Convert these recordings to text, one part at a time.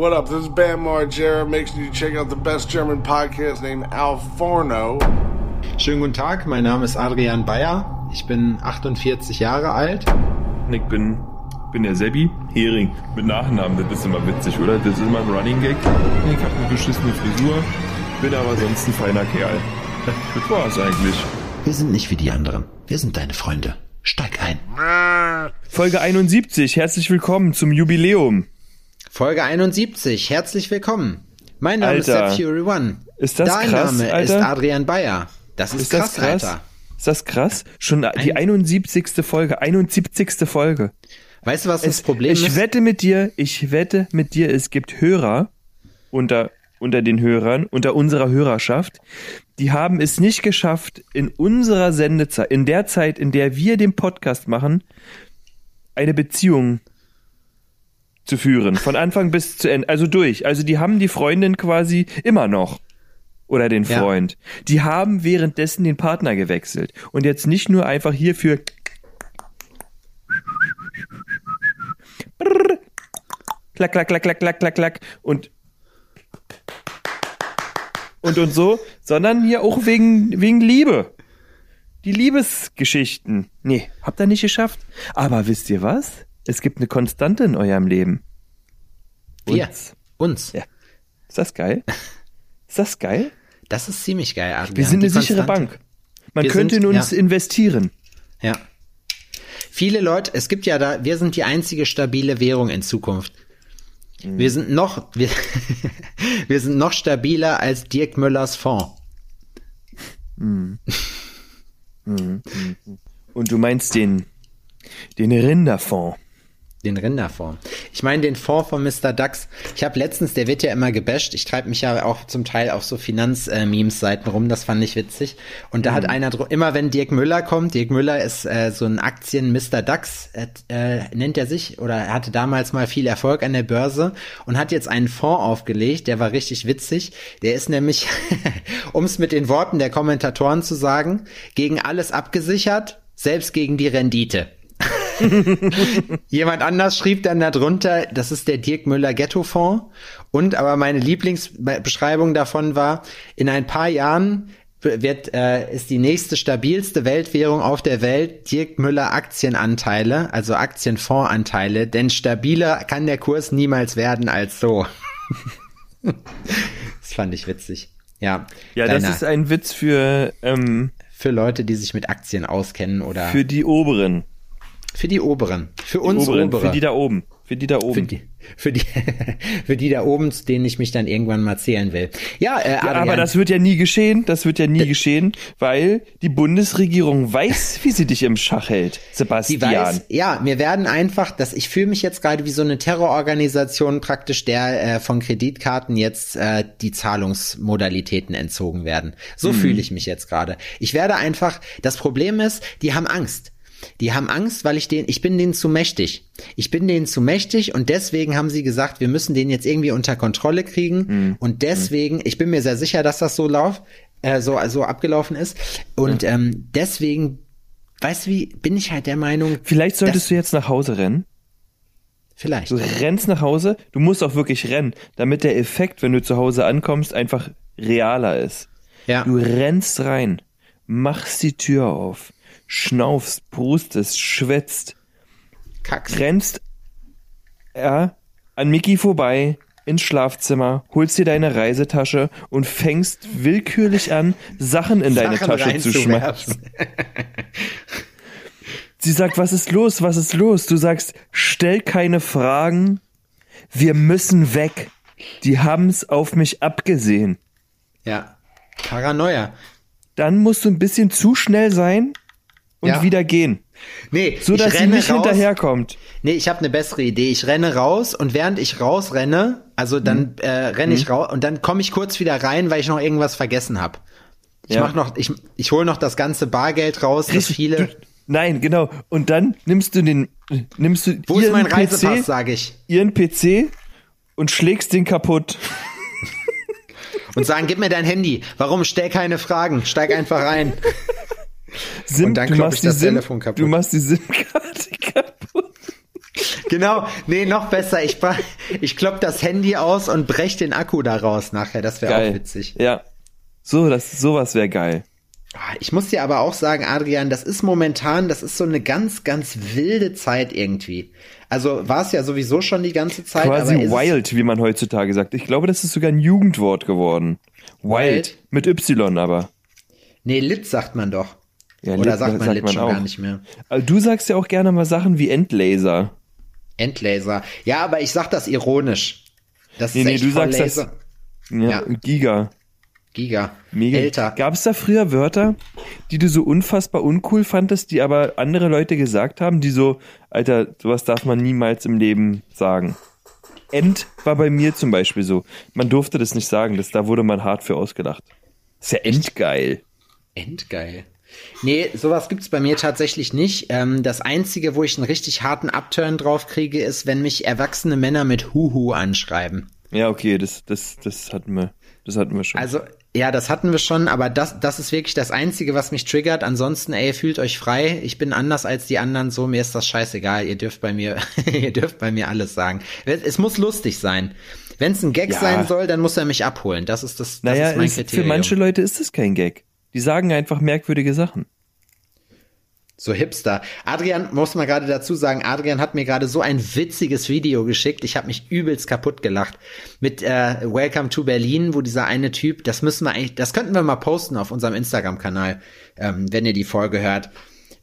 What up? This is Bam Margera. Make sure you check out the best German podcast named Al Forno. Schönen guten Tag, mein Name ist Adrian Bayer. Ich bin 48 Jahre alt. Ich bin, bin der Sebi Hering mit Nachnamen. Das ist immer witzig, oder? Das ist immer ein Running Gag. Ich habe eine beschissene Frisur, bin aber sonst ein feiner Kerl. Das war's eigentlich. Wir sind nicht wie die anderen. Wir sind deine Freunde. Steig ein. Folge 71. Herzlich willkommen zum Jubiläum. Folge 71. Herzlich willkommen. Mein Name Alter. ist Sepp Fury One. Ist das Dein krass, Name Alter? ist Adrian Bayer. Das ist, Ist das krass, krass? Alter. Ist das krass? Schon die 71. Folge. 71. Folge. Weißt du, was das Es- Problem ich ist? wette mit dir, ich wette mit dir, es gibt Hörer unter, unter den Hörern, unter unserer Hörerschaft, die haben es nicht geschafft, in unserer Sendezeit, in der Zeit, in der wir den Podcast machen, eine Beziehung zu führen. Von Anfang bis zu Ende. Also durch. Also die haben die Freundin quasi immer noch. Oder den Ja. Freund. Die haben währenddessen den Partner gewechselt. Und jetzt nicht nur einfach hierfür klack, klack, klack, klack, klack, klack, klack und und und so, sondern hier auch wegen, wegen Liebe. Die Liebesgeschichten. Nee, habt ihr nicht geschafft. Aber wisst ihr was? Es gibt eine Konstante in eurem Leben. Wir. Uns. Uns. Ja. Ist das geil? Ist das geil? Das ist ziemlich geil, Adrian. Wir sind eine sichere Konstante. Bank. Man Wir könnte sind- in uns ja. investieren. Ja. Viele Leute, es gibt ja da, wir sind die einzige stabile Währung in Zukunft. Mhm. Wir sind noch, wir, wir sind noch stabiler als Dirk Müllers Fonds. Und du meinst den, den Rinderfonds. Den Rinderfonds. Ich meine den Fonds von Mr. Dax. Ich habe letztens, der wird ja immer gebasht. Ich treibe mich ja auch zum Teil auf so Finanz-Memes-Seiten rum. Das fand ich witzig. Und da hat einer immer, wenn Dirk Müller kommt, Dirk Müller ist äh, so ein Aktien Mr. Dax, äh, äh, nennt er sich, oder er hatte damals mal viel Erfolg an der Börse und hat jetzt einen Fonds aufgelegt. Der war richtig witzig. Der ist nämlich, um es mit den Worten der Kommentatoren zu sagen, gegen alles abgesichert, selbst gegen die Rendite. Jemand anders schrieb dann darunter, das ist der Dirk Müller Ghetto Fonds. Und aber meine Lieblingsbeschreibung davon war, in ein paar Jahren wird, äh, ist die nächste stabilste Weltwährung auf der Welt Dirk Müller Aktienanteile, also Aktienfondsanteile, denn stabiler kann der Kurs niemals werden als so. das fand ich witzig. Ja, Ja, das kleiner- ist ein Witz für, ähm, für Leute, die sich mit Aktien auskennen oder für die Oberen. Für die Oberen, für uns Oberen, Obere. Für die da oben. Für die da Für oben. die, für die, für die da oben, zu denen ich mich dann irgendwann mal zählen will. Ja, äh, Ja, aber das wird ja nie geschehen. Das wird ja nie geschehen, weil die Bundesregierung weiß, wie sie dich im Schach hält, die Sebastian. weiß, ja, wir werden einfach, dass ich fühle mich jetzt gerade wie so eine Terrororganisation praktisch, der äh, von Kreditkarten jetzt äh, die Zahlungsmodalitäten entzogen werden. So fühle ich mich jetzt gerade. Ich werde einfach, das Problem ist, die haben Angst. Die haben Angst, weil ich den, ich bin denen zu mächtig. Ich bin denen zu mächtig und deswegen haben sie gesagt, wir müssen den jetzt irgendwie unter Kontrolle kriegen. Und deswegen, ich bin mir sehr sicher, dass das so lauf, äh, so, so abgelaufen ist. Und ähm, deswegen, weißt du wie, bin ich halt der Meinung, Vielleicht solltest Das- du jetzt nach Hause rennen. vielleicht. Du rennst nach Hause. Du musst auch wirklich rennen, damit der Effekt, wenn du zu Hause ankommst, einfach realer ist. Ja. Du rennst rein, machst die Tür auf, schnaufst, prustest, schwätzt, Kackst. rennst ja, an Mickey vorbei ins Schlafzimmer, holst dir deine Reisetasche und fängst willkürlich an, Sachen in deine Sachen Tasche zu schmeißen. Sie sagt, was ist los, was ist los? Du sagst, stell keine Fragen, wir müssen weg. Die haben's auf mich abgesehen. Ja. Paranoia. Dann musst du ein bisschen zu schnell sein und Ja. wieder gehen. Nee, So dass sie nicht raus. hinterherkommt. Nee, ich habe eine bessere Idee. Ich renne raus und während ich rausrenne, also Mhm. dann äh, renne ich raus und dann komme ich kurz wieder rein, weil ich noch irgendwas vergessen habe. Ich Ja. mach noch, ich, ich hole noch das ganze Bargeld raus, das viele. Nein, genau. Und dann nimmst du den, nimmst du Wo ist ihren mein Reisepass, sage ich. ihren PC und schlägst den kaputt. Und sagen, gib mir dein Handy. Warum? Stell keine Fragen. Steig einfach rein. SIM, Und dann machst ich die das SIM, Telefon kaputt. Du machst die SIM-Karte kaputt. Genau. Nee, noch besser. Ich, ich klopp das Handy aus und brech den Akku da raus nachher. Das wäre auch witzig. Ja. So, das, sowas wäre geil. Ah, Ich muss dir aber auch sagen, Adrian, das ist momentan, das ist so eine ganz, ganz wilde Zeit irgendwie. Also war es ja sowieso schon die ganze Zeit. Quasi wild, wie man heutzutage sagt. Ich glaube, das ist sogar ein Jugendwort geworden. Wild. Wild? Mit Y aber. Nee, Lit sagt man doch. Ja, Oder sagt man sagt Lit man schon auch. gar nicht mehr. Also du sagst ja auch gerne mal Sachen wie Endlaser. Endlaser. Ja, aber ich sag das ironisch. Das Nee, ist nee, du sagst das- Laser. Ja, Ja. Giga. Giga. Mega. Älter. Gab es da früher Wörter, die du so unfassbar uncool fandest, die aber andere Leute gesagt haben, die so, Alter, sowas darf man niemals im Leben sagen. End war bei mir zum Beispiel so. Man durfte das nicht sagen, das, da wurde man hart für ausgelacht. Ist ja endgeil. Endgeil. Nee, sowas gibt's bei mir tatsächlich nicht. Ähm, das Einzige, wo ich einen richtig harten Upturn drauf kriege, ist, wenn mich erwachsene Männer mit Huhu anschreiben. Ja, okay, das, das, das hatten wir, das hatten wir schon. Also, ja, das hatten wir schon, aber das, das ist wirklich das Einzige, was mich triggert. Ansonsten, ey, fühlt euch frei. Ich bin anders als die anderen, so, mir ist das scheißegal. Ihr dürft bei mir, ihr dürft bei mir alles sagen. Es, es muss lustig sein. Wenn es ein Gag Ja. sein soll, dann muss er mich abholen. Das ist das, das naja, ist mein ist, für Kriterium. manche Leute ist das kein Gag. Die sagen einfach merkwürdige Sachen. So Hipster. Adrian, muss man gerade dazu sagen, Adrian hat mir gerade so ein witziges Video geschickt. Ich habe mich übelst kaputt gelacht. Mit äh, Welcome to Berlin, wo dieser eine Typ, das müssen wir eigentlich, das könnten wir mal posten auf unserem Instagram-Kanal, ähm, wenn ihr die Folge hört.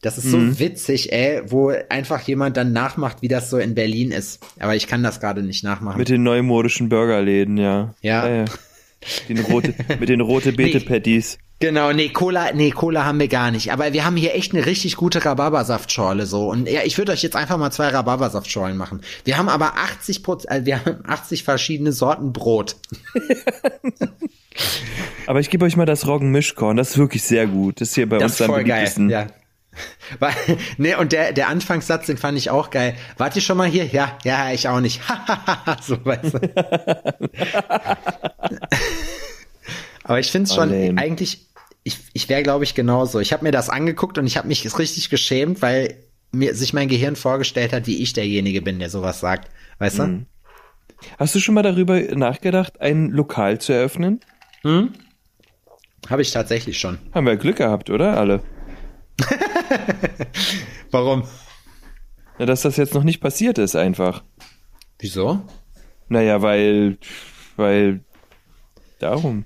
Das ist so Mhm. witzig, ey, wo einfach jemand dann nachmacht, wie das so in Berlin ist. Aber ich kann das gerade nicht nachmachen. Mit den neumodischen Burgerläden, ja. Ja. Den rote, mit den rote Beete Patties. Genau, nee, Cola, nee, Cola haben wir gar nicht. Aber wir haben hier echt eine richtig gute Rhabarbersaftschorle so. Und ja, ich würde euch jetzt einfach mal zwei Rhabarbersaftschorlen machen. Wir haben aber 80 Prozent, äh, wir haben 80 verschiedene Sorten Brot. Aber ich gebe euch mal das Roggenmischkorn, das ist wirklich sehr gut. Das ist hier bei Das uns ist am voll geil. Ja. Weil, nee, und der, der Anfangssatz, den fand ich auch geil. Wart ihr schon mal hier? Ja, ja, ich auch nicht. so, weißt du. Aber ich finde es Oh, schon lame. eigentlich, ich, ich wäre, glaube ich, genauso. Ich habe mir das angeguckt und ich habe mich richtig geschämt, weil mir sich mein Gehirn vorgestellt hat, wie ich derjenige bin, der sowas sagt. Weißt du? Hast du schon mal darüber nachgedacht, ein Lokal zu eröffnen? Habe ich tatsächlich schon. Haben wir Glück gehabt, oder? Alle. Warum? Na, dass das jetzt noch nicht passiert ist, einfach. Wieso? Naja, weil, weil, darum.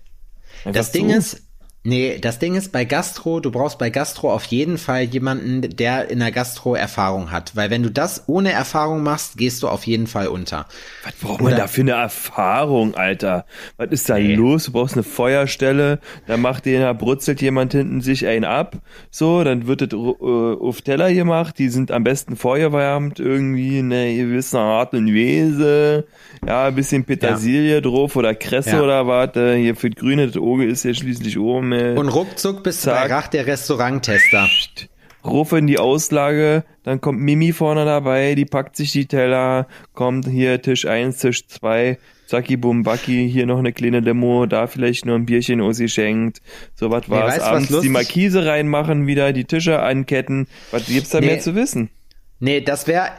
Einfach Das Ding so. ist, nee, das Ding ist bei Gastro, du brauchst bei Gastro auf jeden Fall jemanden, der in der Gastro Erfahrung hat. Weil wenn du das ohne Erfahrung machst, gehst du auf jeden Fall unter. Was braucht man Oder- da für eine Erfahrung, Alter? Was ist da Nee. los? Du brauchst eine Feuerstelle, da macht den, da brutzelt jemand hinten sich einen ab, so, dann wird das äh, auf Teller gemacht, die sind am besten feuerwärmt, irgendwie in einer gewissen Art und Weise, ja, ein bisschen Petersilie drauf oder Kresse Ja. oder was, äh, hier für das Grüne, das Auge ist ja schließlich oben, äh, Und ruckzuck bist du Zack. bei Rach der Restauranttester. Rufe in die Auslage, dann kommt Mimi vorne dabei, die packt sich die Teller, kommt hier Tisch 1, Tisch 2, zacki bum backi, hier noch eine kleine Limo, da vielleicht nur ein Bierchen ausgeschenkt, so was war's, weißt du, was abends die Markise reinmachen, wieder die Tische anketten, was gibt's da Nee. mehr zu wissen? Nee, das wäre,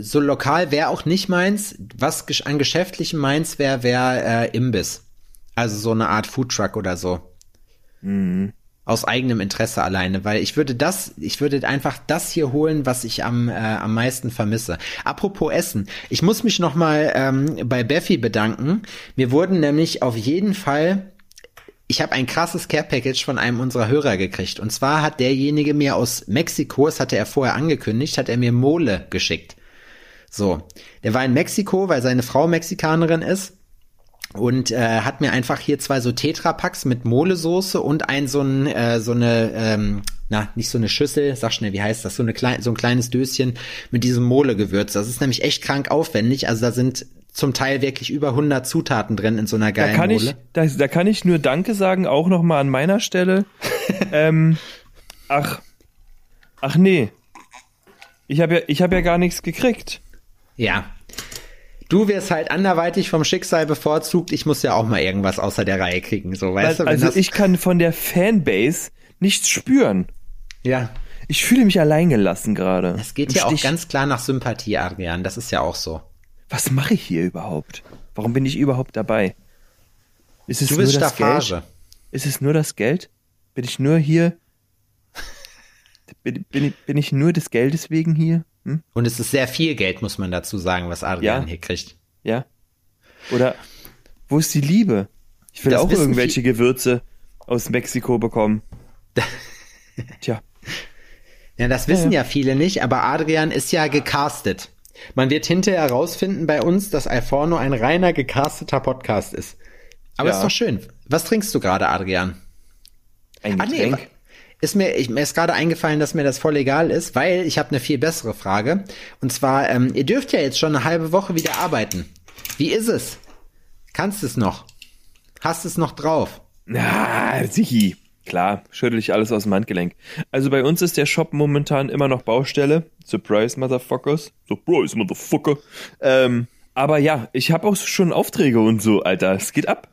so lokal wäre auch nicht meins. Was an geschäftlichem meins wäre, wäre äh, Imbiss. Also so eine Art Foodtruck oder so. Aus eigenem Interesse alleine, weil ich würde das, ich würde einfach das hier holen, was ich am, äh, am meisten vermisse. Apropos Essen, ich muss mich noch mal ähm, bei Beffy bedanken. Mir wurden nämlich auf jeden Fall ich habe ein krasses Care Package von einem unserer Hörer gekriegt. Und zwar hat derjenige mir aus Mexiko, das hatte er vorher angekündigt, hat er mir Mole geschickt. So, der war in Mexiko, weil seine Frau Mexikanerin ist und äh, hat mir einfach hier zwei so Tetrapacks mit Molesoße und ein so ein äh, so eine ähm, na nicht so eine Schüssel, sag schnell, wie heißt das? So eine klein, so ein kleines Döschen mit diesem Molegewürz. Das ist nämlich echt krank aufwendig. Also da sind zum Teil wirklich über 100 Zutaten drin in so einer Da geilen kann Mole. ich, da, da kann ich nur Danke sagen, auch noch mal an meiner Stelle. ähm, ach, ach nee, ich habe ja, ich habe ja gar nichts gekriegt. Ja. Du wirst halt anderweitig vom Schicksal bevorzugt. Ich muss ja auch mal irgendwas außer der Reihe kriegen, so weißt du. wenn also das, ich kann von der Fanbase nichts spüren. ja, Ich fühle mich alleingelassen gerade. es geht Im ja auch Stich. ganz klar nach Sympathie, Adrian. Das ist ja auch so. was mache ich hier überhaupt? Warum bin ich überhaupt dabei? Ist es Du bist nur das Staffage. Geld? Ist es nur das Geld? Bin ich nur hier? Bin, bin, bin ich nur des Geldes wegen hier? Hm? Und es ist sehr viel Geld, muss man dazu sagen, was Adrian Ja. hier kriegt. Ja? Oder wo ist die Liebe? Ich will Das auch irgendwelche Gewürze aus Mexiko bekommen. Tja. Ja, das wissen ja. viele nicht, aber Adrian ist ja gecastet. Man wird hinterher herausfinden bei uns, dass Alforno ein reiner gecasteter Podcast ist. Aber Ja. ist doch schön. Was trinkst du gerade, Adrian? Ein Ah, nee, Getränk. Ist mir, ich, mir ist gerade eingefallen, dass mir das voll egal ist, weil ich habe eine viel bessere Frage. Und zwar, ähm, ihr dürft ja jetzt schon eine halbe Woche wieder arbeiten. Wie ist es? Kannst es noch? Hast es noch drauf? Ah, sichi. Klar, schüttel ich alles aus dem Handgelenk. Also bei uns ist der Shop momentan immer noch Baustelle. Surprise, Motherfuckers. Surprise, Motherfucker. Ähm, aber ja, ich habe auch schon Aufträge und so, Alter. Es geht ab.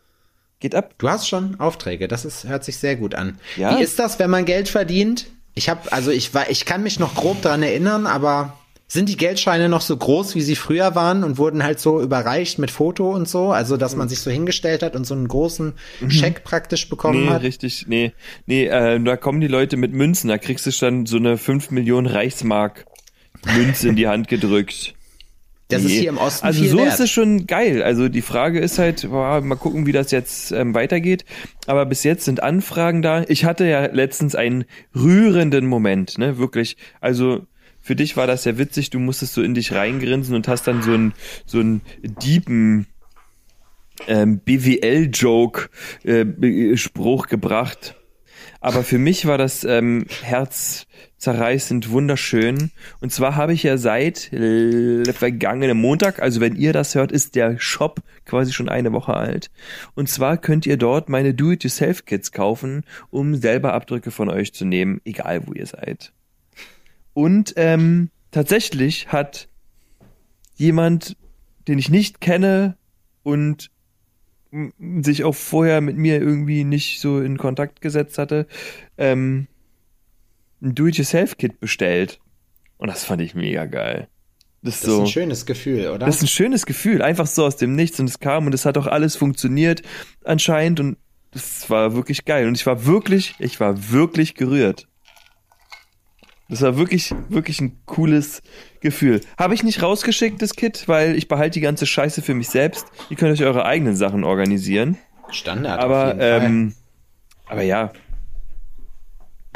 Geht ab. Du hast schon Aufträge, das ist, hört sich sehr gut an. Ja. Wie ist das, wenn man Geld verdient? Ich habe, also ich war, ich kann mich noch grob dran erinnern, aber sind die Geldscheine noch so groß, wie sie früher waren und wurden halt so überreicht mit Foto und so? Also, dass man sich so hingestellt hat und so einen großen Scheck praktisch bekommen Nee, hat? richtig, nee. Nee, äh, da kommen die Leute mit Münzen. Da kriegst du dann so eine 5 Millionen Reichsmark Münze in die Hand gedrückt. Das ist Nee. hier im Osten Also so wert. ist es schon geil. Also die Frage ist halt, boah, mal gucken, wie das jetzt ähm, weitergeht. Aber bis jetzt sind Anfragen da. Ich hatte ja letztens einen rührenden Moment, ne, wirklich. Also für dich war das ja witzig. Du musstest so in dich reingrinsen und hast dann so einen so einen Diepen ähm, BWL-Joke äh, gebracht. Aber für mich war das ähm, herzzerreißend wunderschön. Und zwar habe ich ja seit vergangenen Montag, also wenn ihr das hört, ist der Shop quasi schon eine Woche alt. Und zwar könnt ihr dort meine Do-it-yourself-Kits kaufen, um selber Abdrücke von euch zu nehmen, egal wo ihr seid. Und ähm, tatsächlich hat jemand, den ich nicht kenne und sich auch vorher mit mir irgendwie nicht so in Kontakt gesetzt hatte, ähm, ein Do-it-yourself-Kit bestellt. Und das fand ich mega geil. Das ist Das ist so. ein schönes Gefühl, oder? Das ist ein schönes Gefühl, einfach so aus dem Nichts und es kam und es hat auch alles funktioniert anscheinend und das war wirklich geil und ich war wirklich, ich war wirklich gerührt. Das war wirklich, wirklich ein cooles Gefühl. Habe ich nicht rausgeschickt, das Kit, weil ich behalte die ganze Scheiße für mich selbst. Ihr könnt euch eure eigenen Sachen organisieren. Standard. auf Aber, ähm, aber ja.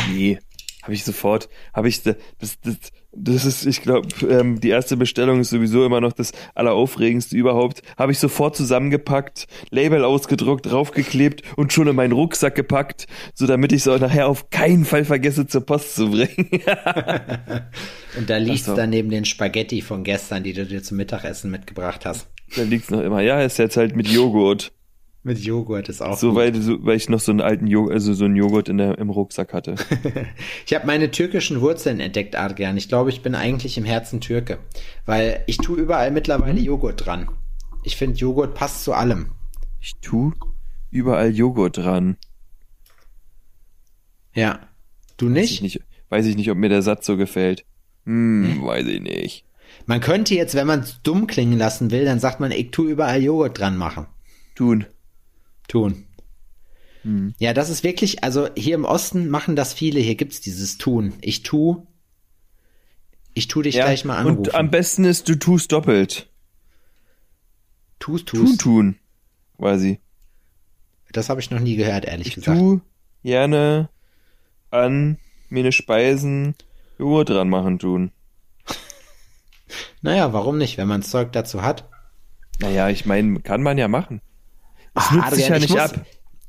Nee, habe ich sofort, habe ich, das, das, das ist, ich glaube, ähm, die erste Bestellung ist sowieso immer noch das Alleraufregendste überhaupt. Habe ich sofort zusammengepackt, Label ausgedruckt, draufgeklebt und schon in meinen Rucksack gepackt, so damit ich es auch nachher auf keinen Fall vergesse zur Post zu bringen. Und da liegt so. dann neben den Spaghetti von gestern, die du dir zum Mittagessen mitgebracht hast. da liegt's noch immer. Ja, ist jetzt halt mit Joghurt. Mit Joghurt ist auch So, gut. weil, so, weil ich noch so einen alten Joghurt, also so einen Joghurt in der, im Rucksack hatte. Ich habe meine türkischen Wurzeln entdeckt, Adrian. Ich glaube, ich bin eigentlich im Herzen Türke, weil ich tue überall mittlerweile Mhm. Joghurt dran. Ich finde, Joghurt passt zu allem. Ich tu überall Joghurt dran. Ja. Du Weiß ich nicht? nicht, weiß ich nicht, ob mir der Satz so gefällt. Hm, weiß ich nicht. Man könnte jetzt, wenn man es dumm klingen lassen will, dann sagt man, ich tue überall Joghurt dran machen. Tun. Tun. Hm. Ja, das ist wirklich, also hier im Osten machen das viele. Hier gibt's dieses Tun. Ich tu. Ich tu dich Ja, gleich mal anrufen. und am besten ist, du tust doppelt. tust, Tun, tust. tun. Quasi. Das habe ich noch nie gehört, ehrlich Ich gesagt. tu gerne an meine Speisen Joghurt dran machen tun. Naja, warum nicht, wenn man Zeug dazu hat? Naja, ich meine, kann man ja machen. Es Ah, nutzt sich ja ich nicht ab.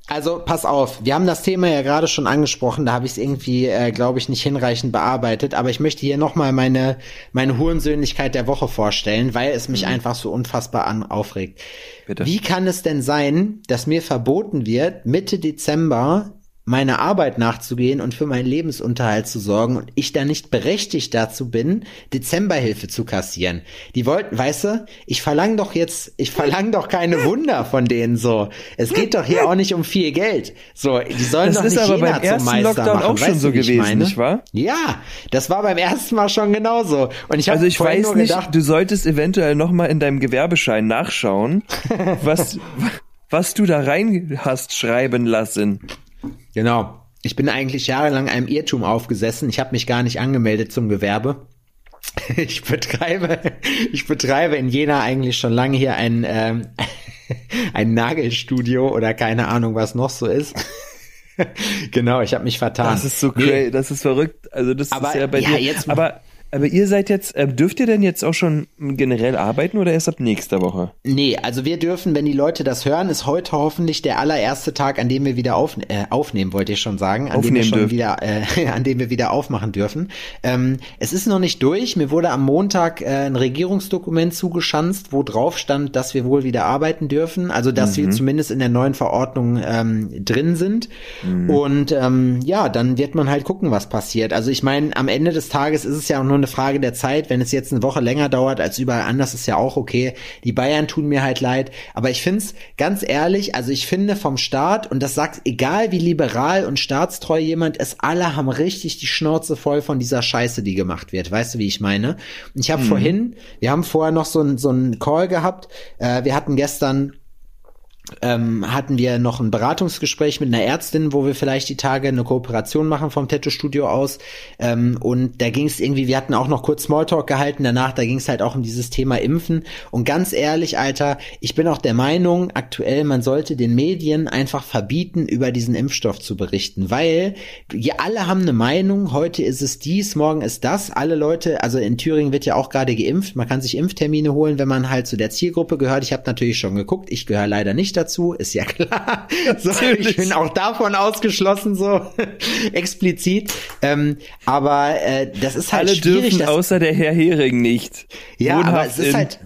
Also pass auf, wir haben das Thema ja gerade schon angesprochen, da habe ich es irgendwie, äh, glaube ich, nicht hinreichend bearbeitet, aber ich möchte hier nochmal meine, meine Hurensöhnlichkeit der Woche vorstellen, weil es mich einfach so unfassbar an, aufregt. Bitte. Wie kann es denn sein, dass mir verboten wird, Mitte Dezember meiner Arbeit nachzugehen und für meinen Lebensunterhalt zu sorgen und ich da nicht berechtigt dazu bin, Dezemberhilfe zu kassieren. Die wollten, weißt du, ich verlange doch jetzt, ich verlange doch keine Wunder von denen so. Es geht doch hier auch nicht um viel Geld. So, die sollen Das doch ist nicht aber Jena beim ersten Meister Lockdown machen. auch schon weißt so wie ich gewesen, meine? nicht wahr? Ja, das war beim ersten Mal schon genauso. Und ich habe Also ich weiß nicht, gedacht, du solltest eventuell nochmal in deinem Gewerbeschein nachschauen, was, was du da rein hast schreiben lassen. Genau. Ich bin eigentlich jahrelang einem Irrtum aufgesessen. Ich habe mich gar nicht angemeldet zum Gewerbe. Ich betreibe, ich betreibe in Jena eigentlich schon lange hier ein, ähm, ein Nagelstudio oder keine Ahnung, was noch so ist. genau, ich habe mich vertan. Das ist so Nee, crazy, das ist verrückt. Also das Aber ist ja bei ja, dir. jetzt- aber, aber ihr seid jetzt, äh, dürft ihr denn jetzt auch schon generell arbeiten oder erst ab nächster Woche? Nee, also wir dürfen, wenn die Leute das hören, ist heute hoffentlich der allererste Tag, an dem wir wieder auf, äh, aufnehmen, wollte ich schon sagen, an dem Aufnehmen wir schon dürfen. wieder, äh, an dem wir wieder aufmachen dürfen. Ähm, es ist noch nicht durch. Mir wurde am Montag äh, ein Regierungsdokument zugeschanzt, wo drauf stand, dass wir wohl wieder arbeiten dürfen, also dass Mhm. wir zumindest in der neuen Verordnung ähm, drin sind. Mhm. Und ähm, ja, dann wird man halt gucken, was passiert. Also ich meine, am Ende des Tages ist es ja auch nur eine Frage der Zeit. Wenn es jetzt eine Woche länger dauert als überall anders, ist ja auch okay. Die Bayern tun mir halt leid. Aber ich finde es ganz ehrlich, also ich finde vom Staat, und das sagt, egal wie liberal und staatstreu jemand ist, alle haben richtig die Schnauze voll von dieser Scheiße, die gemacht wird. Weißt du, wie ich meine? Und ich habe vorhin, wir haben vorher noch so ein so Call gehabt. Äh, wir hatten gestern ähm, hatten wir noch ein Beratungsgespräch mit einer Ärztin, wo wir vielleicht die Tage eine Kooperation machen vom Tattoo-Studio aus. Ähm, und da ging es irgendwie, wir hatten auch noch kurz Smalltalk gehalten danach, da ging es halt auch um dieses Thema Impfen. Und ganz ehrlich, Alter, ich bin auch der Meinung, aktuell, man sollte den Medien einfach verbieten, über diesen Impfstoff zu berichten, weil wir alle haben eine Meinung, heute ist es dies, morgen ist das. Alle Leute, also in Thüringen wird ja auch gerade geimpft, man kann sich Impftermine holen, wenn man halt zu der Zielgruppe gehört. Ich habe natürlich schon geguckt, ich gehöre leider nicht dazu, ist ja klar. So, ich bin auch davon ausgeschlossen, so explizit. Ähm, aber äh, das ist halt Alle schwierig. dürfen außer der Herr Hering nicht. ja, aber Wohnhaft es ist halt.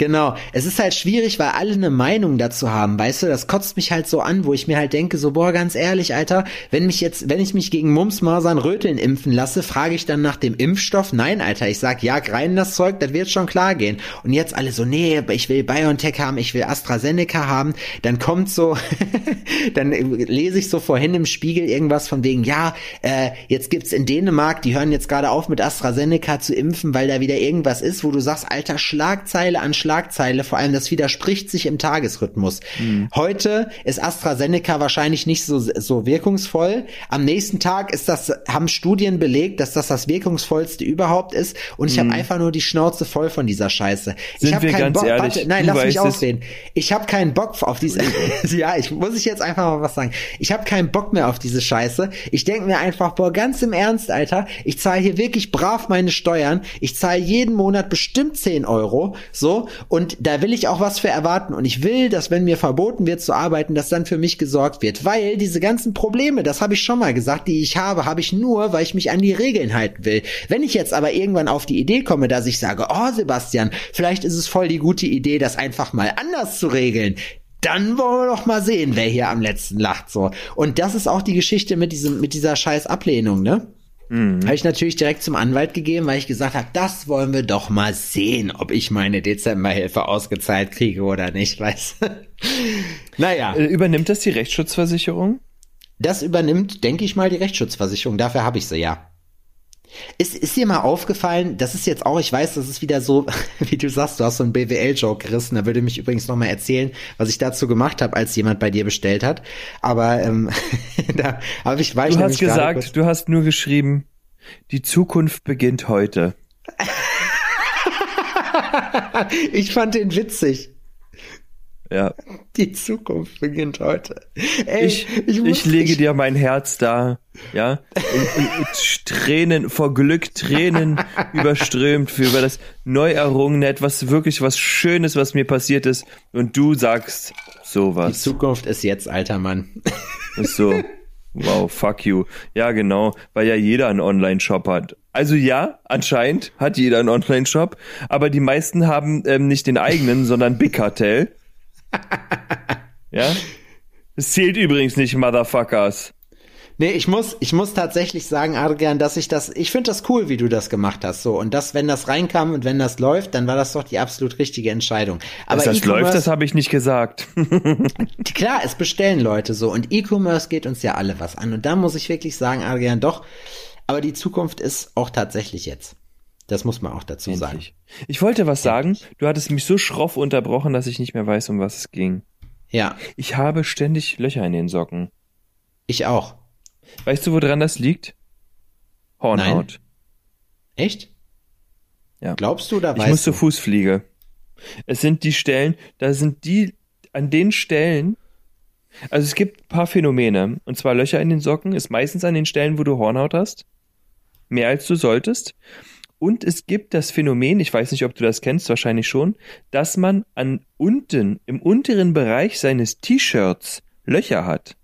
Genau, es ist halt schwierig, weil alle eine Meinung dazu haben, weißt du, das kotzt mich halt so an, wo ich mir halt denke, so, boah, ganz ehrlich, Alter, wenn mich jetzt, wenn ich mich gegen Mumps, Masern, Röteln impfen lasse, frage ich dann nach dem Impfstoff? Nein, Alter, ich sag, ja, rein das Zeug, das wird schon klar gehen. Und jetzt alle so, nee, ich will BioNTech haben, ich will AstraZeneca haben, dann kommt so, dann lese ich so vorhin im Spiegel irgendwas von wegen, ja, äh, jetzt gibt's in Dänemark, die hören jetzt gerade auf mit AstraZeneca zu impfen, weil da wieder irgendwas ist, wo du sagst, Alter, Schlagzeile an Schlagzeile, vor allem das widerspricht sich im Tagesrhythmus. Heute ist AstraZeneca wahrscheinlich nicht so, so wirkungsvoll. Am nächsten Tag ist das, haben Studien belegt, dass das das wirkungsvollste überhaupt ist und ich habe einfach nur die Schnauze voll von dieser Scheiße. ich Sind habe wir keinen Bock, ehrlich, warte, nein, lass mich ausreden. Ich habe keinen Bock auf diese, ja, ich muss ich jetzt einfach mal was sagen. Ich habe keinen Bock mehr auf diese Scheiße. Ich denke mir einfach, boah, ganz im Ernst, Alter, ich zahle hier wirklich brav meine Steuern. Ich zahle jeden Monat bestimmt 10 Euro, so, und da will ich auch was für erwarten. Und ich will, dass wenn mir verboten wird zu arbeiten, dass dann für mich gesorgt wird. Weil diese ganzen Probleme, das habe ich schon mal gesagt, die ich habe, habe ich nur, weil ich mich an die Regeln halten will. Wenn ich jetzt aber irgendwann auf die Idee komme, dass ich sage, oh Sebastian, vielleicht ist es voll die gute Idee, das einfach mal anders zu regeln, dann wollen wir doch mal sehen, wer hier am letzten lacht so. Und das ist auch die Geschichte mit diesem mit dieser scheiß Ablehnung, ne? Habe ich natürlich direkt zum Anwalt gegeben, weil ich gesagt habe, das wollen wir doch mal sehen, ob ich meine Dezemberhilfe ausgezahlt kriege oder nicht, weißt du? Naja, Äh, Übernimmt das die Rechtsschutzversicherung? das übernimmt, denke ich mal, die Rechtsschutzversicherung. Dafür habe ich sie ja. Ist, ist dir mal aufgefallen, das ist jetzt auch, ich weiß, das ist wieder so, wie du sagst, du hast so einen BWL-Joke gerissen, da würde mich übrigens noch mal erzählen, was ich dazu gemacht habe, als jemand bei dir bestellt hat. Aber ähm, da habe ich, war ich Du hast gesagt, du hast nur geschrieben, die Zukunft beginnt heute. ich fand den witzig. Ja. Die Zukunft beginnt heute. Ey, Ich, ich, ich lege dir mein Herz da, ja, Tränen, vor Glück Tränen überströmt für über das neu errungene, etwas wirklich was Schönes, was mir passiert ist, und du sagst Die sowas. Zukunft ist jetzt, alter Mann. Ist so, wow, fuck you. Ja, genau, weil ja jeder einen Online-Shop hat. Also ja, anscheinend hat jeder einen Online-Shop, aber die meisten haben ähm, nicht den eigenen, sondern Big Cartel. Ja? Es zählt übrigens nicht, Motherfuckers. Nee, ich muss, ich muss tatsächlich sagen, Adrian, dass ich das, ich finde das cool, wie du das gemacht hast, so. Und das, wenn das reinkam und wenn das läuft, dann war das doch die absolut richtige Entscheidung. Aber Dass das läuft, das habe ich nicht gesagt. Klar, es bestellen Leute so und E-Commerce geht uns ja alle was an und da muss ich wirklich sagen, Adrian, doch, aber die Zukunft ist auch tatsächlich jetzt. Das muss man auch dazu sagen. Endlich. Ich wollte was sagen. Du hattest mich so schroff unterbrochen, dass ich nicht mehr weiß, um was es ging. Ja, Ich habe ständig Löcher in den Socken. ich auch. Weißt du, woran das liegt? Hornhaut. Echt? Ja. Glaubst du Ich weißt muss zur? Fußfliege. Es sind die Stellen, da sind die, an den Stellen, also es gibt ein paar Phänomene. Und zwar Löcher in den Socken ist meistens an den Stellen, wo du Hornhaut hast. Mehr als du solltest. Und es gibt das Phänomen, ich weiß nicht, ob du das kennst, wahrscheinlich schon, dass man an unten, im unteren Bereich seines T-Shirts Löcher hat.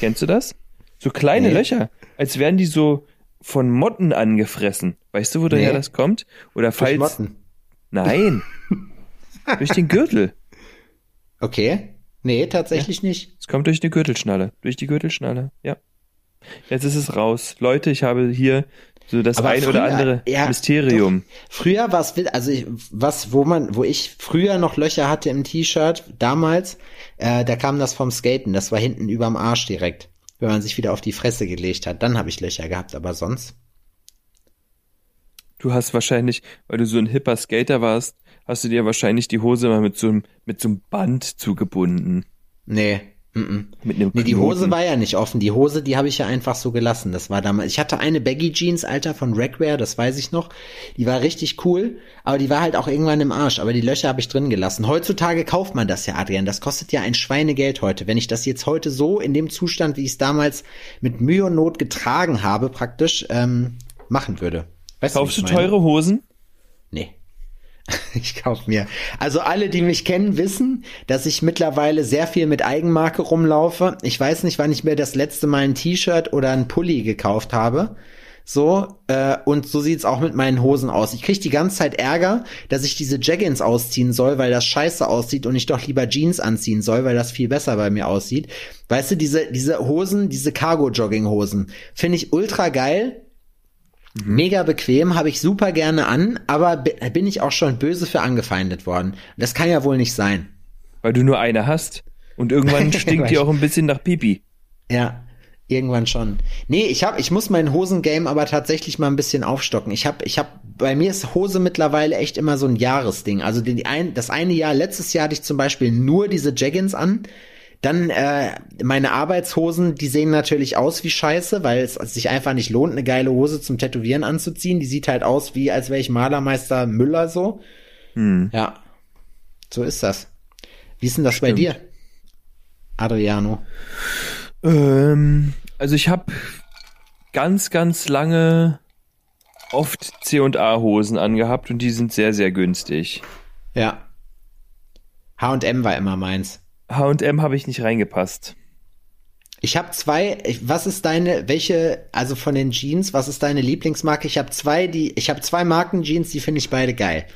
Kennst du das? So kleine Nee. Löcher, als wären die so von Motten angefressen. Weißt du, woher Nee. das kommt? Oder Durch falls. Motten. Nein. durch den Gürtel. Okay. Nee, tatsächlich nicht. Es kommt durch die Gürtelschnalle. Durch die Gürtelschnalle, ja. Jetzt ist es raus. Leute, ich habe hier so das Aber ein oder früher- andere ja, Mysterium. Früher war es, also ich, was, wo man, wo ich früher noch Löcher hatte im T-Shirt, damals, äh, da kam das vom Skaten, das war hinten überm Arsch direkt. Wenn man sich wieder auf die Fresse gelegt hat, dann habe ich Löcher gehabt, aber sonst. Du hast wahrscheinlich, weil du so ein hipper Skater warst, hast du dir wahrscheinlich die Hose mal mit so einem, mit so einem Band zugebunden. Nee. Mm -mm. Nee, die. Hose war ja nicht offen. Die Hose, die habe ich ja einfach so gelassen. Das war damals. Ich hatte eine Baggy Jeans, Alter, von Ragwear, das weiß ich noch. Die war richtig cool, aber die war halt auch irgendwann im Arsch. Aber die Löcher habe ich drin gelassen. Heutzutage kauft man das ja, Adrian. Das kostet ja ein Schweinegeld heute. Wenn ich das jetzt heute so in dem Zustand, wie ich es damals mit Mühe und Not getragen habe, praktisch ähm, machen würde. Weißt Kaufst du meine? teure Hosen? Nee. Ich kauf mir. Also alle, die mich kennen, wissen, dass ich mittlerweile sehr viel mit Eigenmarke rumlaufe. Ich weiß nicht, wann ich mir das letzte Mal ein T-Shirt oder ein Pulli gekauft habe. So, äh, und so sieht's auch mit meinen Hosen aus. Ich krieg die ganze Zeit Ärger, dass ich diese Jaggins ausziehen soll, weil das scheiße aussieht und ich doch lieber Jeans anziehen soll, weil das viel besser bei mir aussieht. Weißt du, diese, diese Hosen, diese Cargo-Jogging-Hosen, finde ich ultra geil, Mega bequem, habe ich super gerne an, aber bi- bin ich auch schon böse für angefeindet worden. Das kann ja wohl nicht sein. Weil du nur eine hast. Und irgendwann stinkt die auch ein bisschen nach Pipi. Ja, irgendwann schon. Nee, ich hab, ich muss mein Hosengame aber tatsächlich mal ein bisschen aufstocken. Ich hab, ich hab, bei mir ist Hose mittlerweile echt immer so ein Jahresding. Also die ein, das eine Jahr, letztes Jahr hatte ich zum Beispiel nur diese Jaggins an. Dann äh, meine Arbeitshosen, die sehen natürlich aus wie Scheiße, weil es sich einfach nicht lohnt, eine geile Hose zum Tätowieren anzuziehen. Die sieht halt aus wie, als wäre ich Malermeister Müller so. Hm. Ja, so ist das. Wie ist denn das bei dir, Adriano? Ähm, also ich habe ganz, ganz lange oft C&A Hosen angehabt und die sind sehr, sehr günstig. Ja. H&M war immer meins. H&M habe ich nicht reingepasst. Ich habe zwei. Was ist deine? Welche? Also von den Jeans, was ist deine Lieblingsmarke? Ich habe zwei, die. Ich habe zwei Marken Jeans, die finde ich beide geil.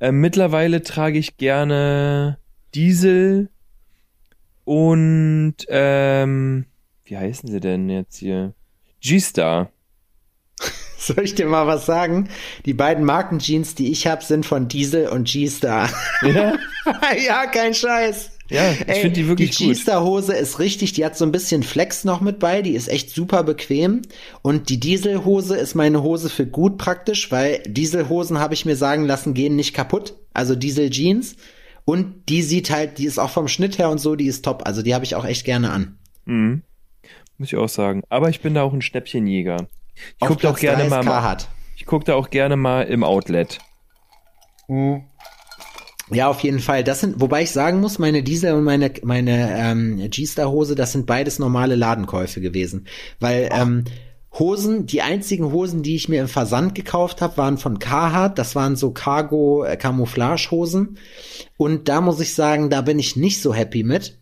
Ähm, mittlerweile trage ich gerne Diesel und ähm, wie heißen sie denn jetzt hier? G-Star. Soll ich dir mal was sagen? Die beiden Marken Jeans, die ich habe, sind von Diesel und G-Star. Ja? ja, kein Scheiß. Ja, ich finde die wirklich Die gut. G-Star-Hose ist richtig, die hat so ein bisschen Flex noch mit bei, die ist echt super bequem. Und die Dieselhose ist meine Hose für gut praktisch, weil Dieselhosen, habe ich mir sagen lassen, gehen nicht kaputt. Also Diesel-Jeans. Und die sieht halt, die ist auch vom Schnitt her und so, die ist top. Also die habe ich auch echt gerne an. Mhm. Muss ich auch sagen. Aber ich bin da auch ein Schnäppchenjäger. Ich gucke da auch gerne mal, ich guck da auch gerne mal im Outlet. Ja, auf jeden Fall. Das sind, wobei ich sagen muss, meine Diesel und meine meine ähm, G-Star-Hose, das sind beides normale Ladenkäufe gewesen, weil ähm, Hosen, die einzigen Hosen, die ich mir im Versand gekauft habe, waren von Carhartt. Das waren so Cargo äh, Camouflage-Hosen. Und da muss ich sagen, da bin ich nicht so happy mit.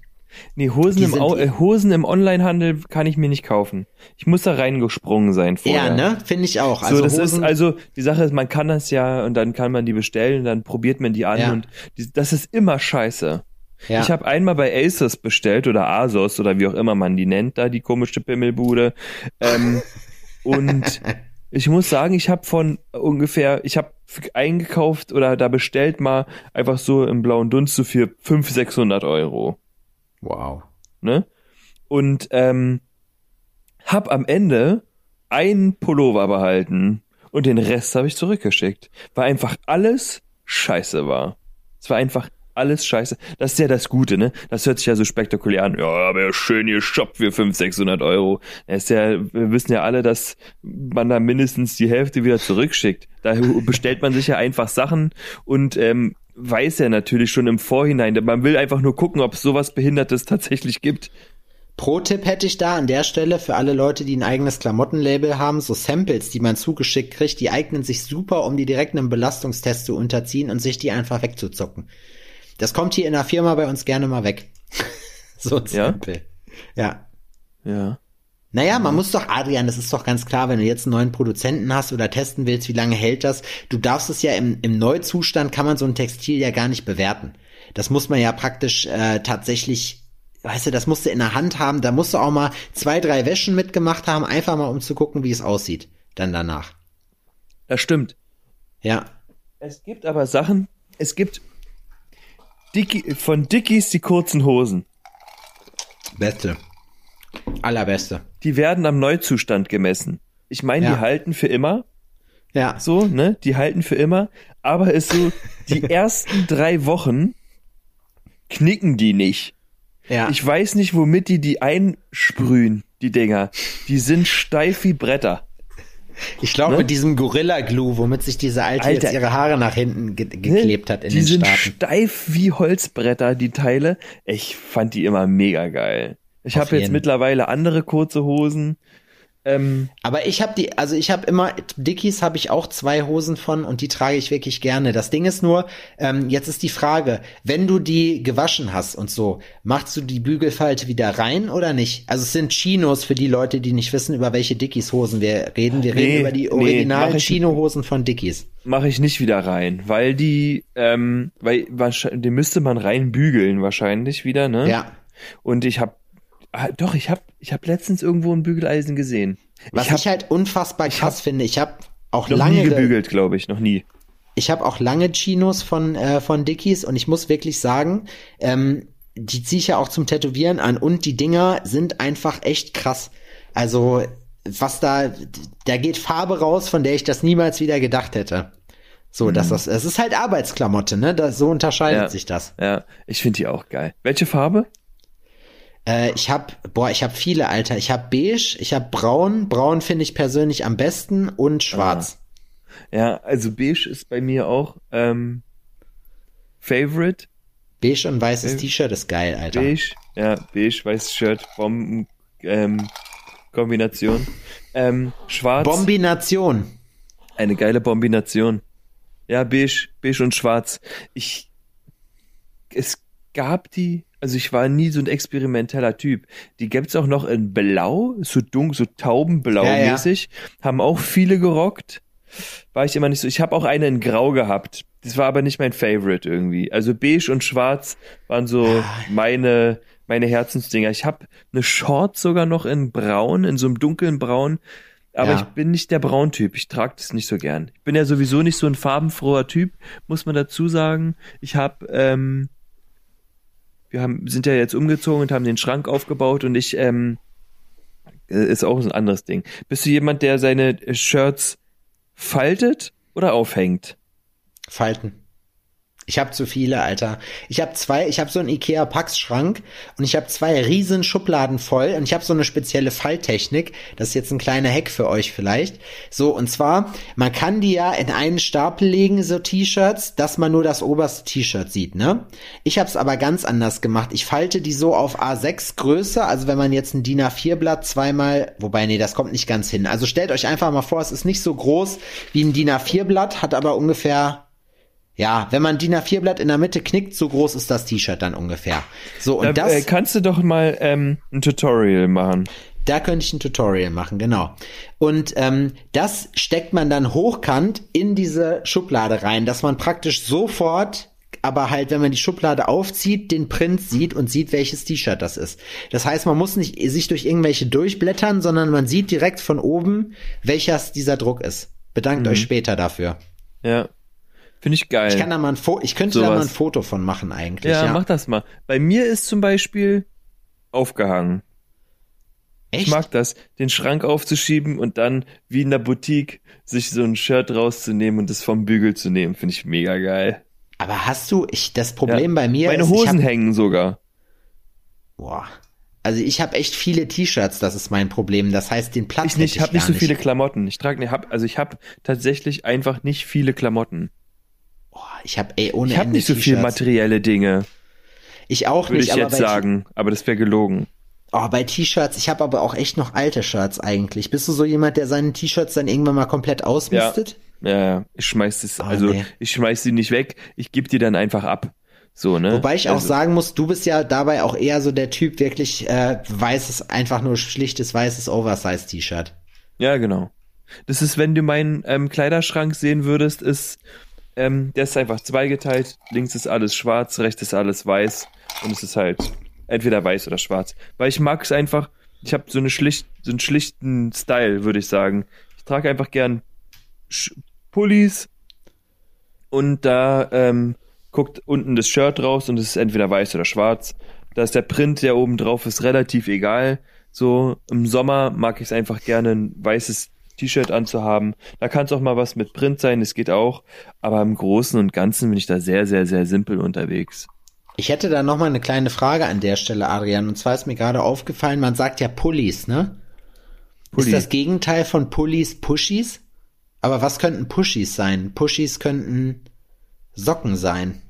Nee, Hosen im, Au äh, Hosen im Onlinehandel kann ich mir nicht kaufen. Ich muss da reingesprungen sein vorher. Ja, ne? Finde ich auch. so, das Hosen, ist also die Sache ist, man kann das ja und dann kann man die bestellen, dann probiert man die an Ja. und die, das ist immer scheiße. Ja. Ich habe einmal bei Asus bestellt oder Asos oder wie auch immer man die nennt, da die komische Pimmelbude. Ähm, und ich muss sagen, ich habe von ungefähr, ich habe eingekauft oder da bestellt mal einfach so im blauen Dunst so für 500, 600 Euro. Wow. Ne? Und ähm, hab am Ende einen Pullover behalten und den Rest habe ich zurückgeschickt, weil einfach alles scheiße war. Es war einfach alles scheiße. Das ist ja das Gute, ne? Das hört sich ja so spektakulär an. Ja, aber schön hier Shop für 500, 600 Euro. Das ist ja, wir wissen ja alle, dass man da mindestens die Hälfte wieder zurückschickt. Da bestellt man sich ja einfach Sachen und ähm, weiß ja natürlich schon im Vorhinein. Man will einfach nur gucken, ob es sowas Behindertes tatsächlich gibt. Pro-Tipp hätte ich da an der Stelle für alle Leute, die ein eigenes Klamottenlabel haben, so Samples, die man zugeschickt kriegt, die eignen sich super, um die direkt einem Belastungstest zu unterziehen und sich die einfach wegzuzocken. Das kommt hier in der Firma bei uns gerne mal weg. so ein Ja? Sample. Ja. Ja. Naja, man muss doch, Adrian, das ist doch ganz klar, wenn du jetzt einen neuen Produzenten hast oder testen willst, wie lange hält das? Du darfst es ja im, im Neuzustand, kann man so ein Textil ja gar nicht bewerten. Das muss man ja praktisch äh, tatsächlich, weißt du, das musst du in der Hand haben, da musst du auch mal zwei, drei Wäschen mitgemacht haben, einfach mal um zu gucken, wie es aussieht, dann danach. Das stimmt. Ja, Es gibt aber Sachen, es gibt Dickie, von Dickies die kurzen Hosen. beste. Allerbeste. Die werden am Neuzustand gemessen. Ich meine, Ja. die halten für immer, Ja, so, ne? Die halten für immer, aber ist so, die ersten drei Wochen knicken die nicht. ja. Ich weiß nicht, womit die die einsprühen, die Dinger. Die sind steif wie Bretter. Ich glaube, Ne? mit diesem Gorilla-Glue, womit sich diese Alte Alter. jetzt ihre Haare nach hinten ge geklebt hat in die den sind Staaten. steif wie Holzbretter, die Teile. Ich fand die immer mega geil. Ich habe jetzt mittlerweile andere kurze Hosen. Ähm, Aber ich habe die, also ich habe immer, Dickies habe ich auch zwei Hosen von und die trage ich wirklich gerne. Das Ding ist nur, ähm, jetzt ist die Frage, wenn du die gewaschen hast und so, machst du die Bügelfalte wieder rein oder nicht? Also es sind Chinos für die Leute, die nicht wissen, über welche Dickies Hosen wir reden. Wir Nee, reden über die nee, originalen mach ich- Chino-Hosen von Dickies. mache ich nicht wieder rein, weil die, ähm, weil wahrscheinlich, den müsste man rein bügeln wahrscheinlich wieder, ne? Ja. Und ich habe, ah, doch, ich habe, ich habe letztens irgendwo ein Bügeleisen gesehen. Was ich ich, habe halt unfassbar krass finde, ich habe auch noch lange nie gebügelt, glaube ich, noch nie. ich habe auch lange Chinos von äh, von Dickies und ich muss wirklich sagen, ähm, die ziehe ich ja auch zum Tätowieren an und die Dinger sind einfach echt krass. Also was da da geht Farbe raus, von der ich das niemals wieder gedacht hätte. So, dass das es ist halt Arbeitsklamotte, ne? Das, so unterscheidet Mhm. Ja. sich das. Ja, ich finde die auch geil. Welche Farbe? Äh, ich habe boah, ich habe viele Alter. Ich habe beige, ich habe braun, braun finde ich persönlich am besten und schwarz. Ja, also beige ist bei mir auch ähm, Favorite. Beige und weißes T-Shirt ist geil, Alter. Beige, ja, beige, weißes Shirt, Bomben, ähm, Kombination. Ähm, schwarz, Kombination. eine geile Kombination. Ja, beige, beige und schwarz. Ich, es gab die, also ich war nie so ein experimenteller Typ. Die gibt's auch noch in Blau, so dunkel, so taubenblau Ja, ja. mäßig. Haben auch viele gerockt. War ich immer nicht so. Ich habe auch eine in Grau gehabt. Das war aber nicht mein Favorite irgendwie. Also beige und schwarz waren so meine meine Herzensdinger. Ich habe eine Short sogar noch in Braun, in so einem dunklen Braun. Aber Ja. ich bin nicht der Brauntyp. Ich trage das nicht so gern. Ich bin ja sowieso nicht so ein farbenfroher Typ, muss man dazu sagen. Ich habe, ähm, wir haben, sind ja jetzt umgezogen und haben den Schrank aufgebaut und ich, ähm, äh, ist auch ein anderes Ding. Bist du jemand, der seine Shirts faltet oder aufhängt? Falten. Ich habe zu viele, Alter. Ich habe zwei, ich habe so einen Ikea Pax Schrank und ich habe zwei riesen Schubladen voll und ich habe so eine spezielle Falltechnik. Das ist jetzt ein kleiner Hack für euch vielleicht. So und zwar, man kann die ja in einen Stapel legen so T-Shirts, dass man nur das oberste T-Shirt sieht, ne? Ich habe es aber ganz anders gemacht. Ich falte die so auf A6 Größe, also wenn man jetzt ein DIN A4 Blatt zweimal, wobei nee, das kommt nicht ganz hin. Also stellt euch einfach mal vor, es ist nicht so groß wie ein DIN A4 Blatt, hat aber ungefähr ja, wenn man DIN A4-Blatt in der Mitte knickt, so groß ist das T-Shirt dann ungefähr. So, und Da, das, äh, kannst du doch mal ähm, ein Tutorial machen. da könnte ich ein Tutorial machen, genau. Und ähm, das steckt man dann hochkant in diese Schublade rein, dass man praktisch sofort aber halt, wenn man die Schublade aufzieht, den Print sieht und sieht, welches T-Shirt das ist. Das heißt, man muss nicht sich durch irgendwelche durchblättern, sondern man sieht direkt von oben, welches dieser Druck ist. Bedankt Mhm. euch später dafür. Ja. Finde ich geil. Ich kann da mal ein Fo ich könnte da Sowas. mal ein Foto von machen eigentlich. ja, Ja, mach das mal. Bei mir ist zum Beispiel aufgehangen. Echt? Ich mag das, den Schrank aufzuschieben und dann wie in der Boutique sich so ein Shirt rauszunehmen und es vom Bügel zu nehmen. Finde ich mega geil. aber hast du, ich, das Problem Ja. bei mir Meine ist, Hosen hab, hängen sogar. boah, also ich habe echt viele T-Shirts, das ist mein Problem. Das heißt, den Platz Ich nicht, hätte ich habe nicht so viele Klamotten. Ich trage, hab, also ich habe tatsächlich einfach nicht viele Klamotten. Boah, ich habe ey ohne Ich habe nicht so viel materielle Dinge, Ich auch würde nicht, ich aber jetzt sagen. Aber das wäre gelogen. Oh, bei T-Shirts, ich habe aber auch echt noch alte Shirts eigentlich. Bist du so jemand, der seine T-Shirts dann irgendwann mal komplett ausmistet? Ja, ja, ich schmeiß das, Oh, also nee. ich schmeiß sie nicht weg, ich gebe die dann einfach ab. So, ne? Wobei ich auch also, sagen muss, du bist ja dabei auch eher so der Typ wirklich äh, weißes, einfach nur schlichtes weißes Oversize-T-Shirt. Ja, genau. Das ist, wenn du meinen ähm, Kleiderschrank sehen würdest, ist, ähm, der ist einfach zweigeteilt. Links ist alles schwarz, rechts ist alles weiß und es ist halt entweder weiß oder schwarz. Weil ich mag es einfach, ich habe so eine schlicht, so einen schlichten Style, würde ich sagen. Ich trage einfach gern Sch Pullis und da ähm, guckt unten das Shirt raus und es ist entweder weiß oder schwarz. Da ist der Print, der oben drauf ist, relativ egal. So im Sommer mag ich es einfach gerne, ein weißes T-Shirt anzuhaben. Da kann es auch mal was mit Print sein, es geht auch. Aber im Großen und Ganzen bin ich da sehr, sehr, sehr simpel unterwegs. Ich hätte da noch mal eine kleine Frage an der Stelle, Adrian. Und zwar ist mir gerade aufgefallen, man sagt ja Pullis, ne? Pulli. Ist das Gegenteil von Pullis Pushis? Aber was könnten Pushis sein? Pushis könnten Socken sein.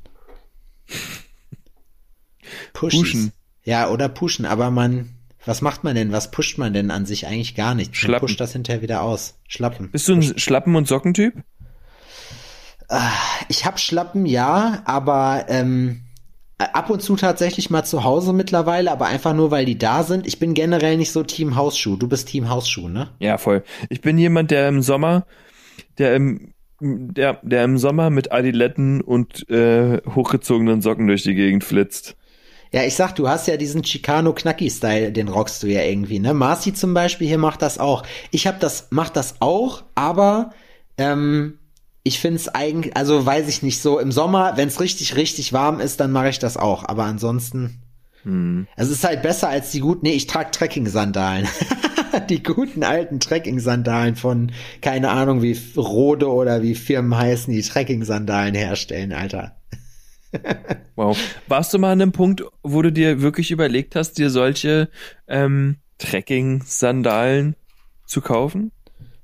Pushis. Pushen. Ja, oder pushen, aber man, was macht man denn? Was pusht man denn an sich eigentlich gar nicht? Man Schlappen. pusht das hinterher wieder aus. Schlappen. Bist du ein Schlappen- und Sockentyp? Ich hab Schlappen, ja, aber ähm, ab und zu tatsächlich mal zu Hause mittlerweile, aber einfach nur, weil die da sind. Ich bin generell nicht so Team Hausschuh. Du bist Team Hausschuh, ne? Ja, voll. Ich bin jemand, der im Sommer, der im, der, der im Sommer mit Adiletten und äh, hochgezogenen Socken durch die Gegend flitzt. Ja, ich sag, du hast ja diesen Chicano-Knacki-Style, den rockst du ja irgendwie, ne? Marcy zum Beispiel hier macht das auch. Ich hab das, mach das auch, aber ähm, ich find's eigentlich, also weiß ich nicht, so im Sommer, wenn's richtig, richtig warm ist, dann mache ich das auch. Aber ansonsten, es ist halt besser als die guten, nee, ich trage Trekking-Sandalen. die guten alten Trekking-Sandalen von, keine Ahnung, wie Rode oder wie Firmen heißen, die Trekking-Sandalen herstellen, Alter. Wow. Warst du mal an einem Punkt, wo du dir wirklich überlegt hast, dir solche ähm, Trekking-Sandalen zu kaufen?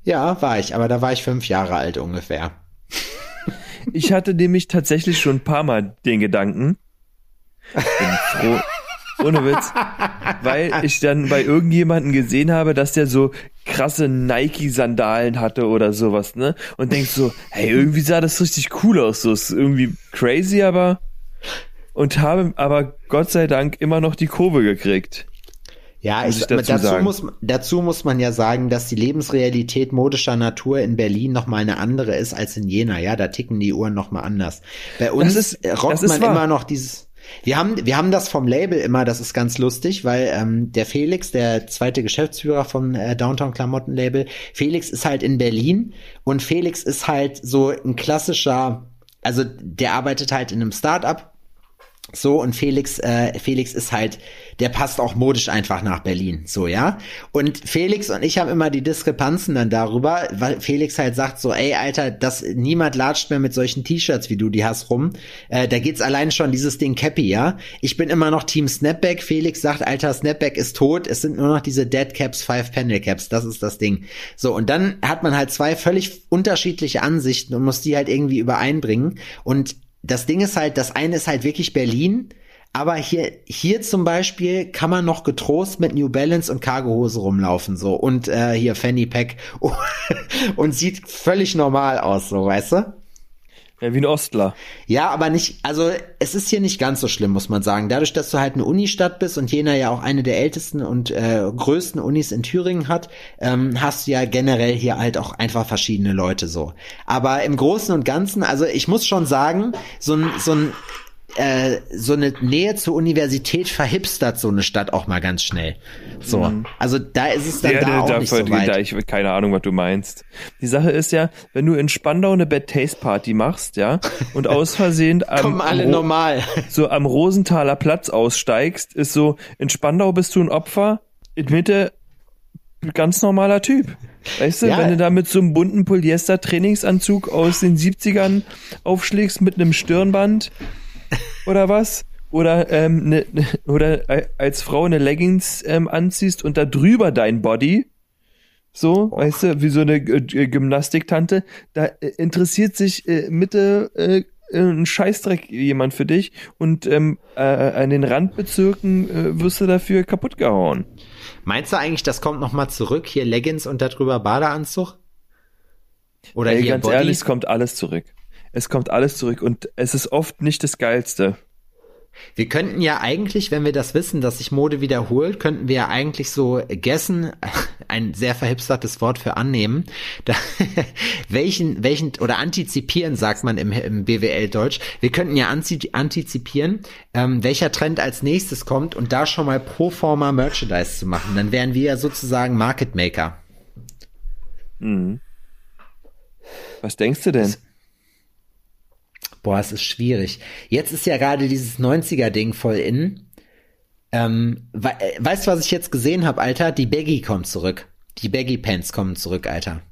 Ja, war ich, aber da war ich fünf Jahre alt ungefähr. Ich hatte nämlich tatsächlich schon ein paar Mal den Gedanken. Bin froh. Ohne Witz. Weil ich dann bei irgendjemanden gesehen habe, dass der so krasse Nike-Sandalen hatte oder sowas, ne? Und denkst so, hey, irgendwie sah das richtig cool aus. So ist irgendwie crazy, aber. Und habe aber Gott sei Dank immer noch die Kurve gekriegt. Ja, Muss ich, ich dazu dazu, sagen. muss, dazu muss man ja sagen, dass die Lebensrealität modischer Natur in Berlin noch mal eine andere ist als in Jena. Ja, da ticken die Uhren noch mal anders. Bei uns ist- rockt das ist man wahr. immer noch dieses. Wir haben, wir haben das vom Label immer, das ist ganz lustig, weil ähm, der Felix, der zweite Geschäftsführer vom äh, Downtown Klamotten Label, Felix ist halt in Berlin und Felix ist halt so ein klassischer, also der arbeitet halt in einem Start-up so, und Felix, äh, Felix ist halt, der passt auch modisch einfach nach Berlin, so, ja. Und Felix und ich haben immer die Diskrepanzen dann darüber, weil Felix halt sagt so, ey, Alter, das, niemand latscht mehr mit solchen T-Shirts, wie du die hast, rum. Äh, da geht's allein schon dieses Ding Cappy, ja. Ich bin immer noch Team Snapback. Felix sagt, Alter, Snapback ist tot. Es sind nur noch diese Dead Caps, Five Panel Caps. Das ist das Ding. So, und dann hat man halt zwei völlig unterschiedliche Ansichten und muss die halt irgendwie übereinbringen. Und das Ding ist halt, das eine ist halt wirklich Berlin, aber hier, hier zum Beispiel kann man noch getrost mit New Balance und Cargohose rumlaufen, so. Und äh, hier Fanny Pack und sieht völlig normal aus, so, weißt du? Ja, wie ein Ostler. Ja, aber nicht, also es ist hier nicht ganz so schlimm, muss man sagen. Dadurch, dass du halt eine Unistadt bist und Jena ja auch eine der ältesten und äh, größten Unis in Thüringen hat, ähm, hast du ja generell hier halt auch einfach verschiedene Leute so. Aber im Großen und Ganzen, also ich muss schon sagen, so ein, so ein äh, so eine Nähe zur Universität verhipstert so eine Stadt auch mal ganz schnell. So, also da ist es dann Ja, da da, auch da, nicht so da, weit. ich keine Ahnung, was du meinst. Die Sache ist ja, wenn du in Spandau eine Bad Taste Party machst, ja, und aus Versehen am, Kommen alle am, Ro- normal. so am Rosenthaler Platz aussteigst, ist so, in Spandau bist du ein Opfer, in Mitte ganz normaler Typ. Weißt du, Ja. wenn du da mit so einem bunten Polyester-Trainingsanzug aus den 70ern aufschlägst mit einem Stirnband oder was? Oder, ähm, ne, ne, oder äh, als Frau eine Leggings ähm, anziehst und da drüber dein Body, so, weißt du, wie so eine äh, Gymnastiktante, da äh, interessiert sich äh, Mitte äh, ein Scheißdreck jemand für dich und ähm, äh, an den Randbezirken äh, wirst du dafür kaputt gehauen. Meinst du eigentlich, das kommt noch mal zurück? Hier Leggings und darüber Badeanzug? Oder Ey, hier ganz Body? ehrlich, es kommt alles zurück. Es kommt alles zurück und es ist oft nicht das Geilste. Wir könnten ja eigentlich, wenn wir das wissen, dass sich Mode wiederholt, könnten wir ja eigentlich so gessen, ein sehr verhipstertes Wort für annehmen, da, welchen, welchen, oder antizipieren, sagt man im, im BWL-Deutsch. Wir könnten ja anti, antizipieren, ähm, welcher Trend als nächstes kommt und da schon mal pro forma Merchandise zu machen. Dann wären wir ja sozusagen Market Maker. Was denkst du denn? Boah, es ist schwierig. Jetzt ist ja gerade dieses 90er-Ding voll in. Ähm, we äh, weißt du, was ich jetzt gesehen habe, Alter? Die Baggy kommt zurück. Die Baggy Pants kommen zurück, Alter.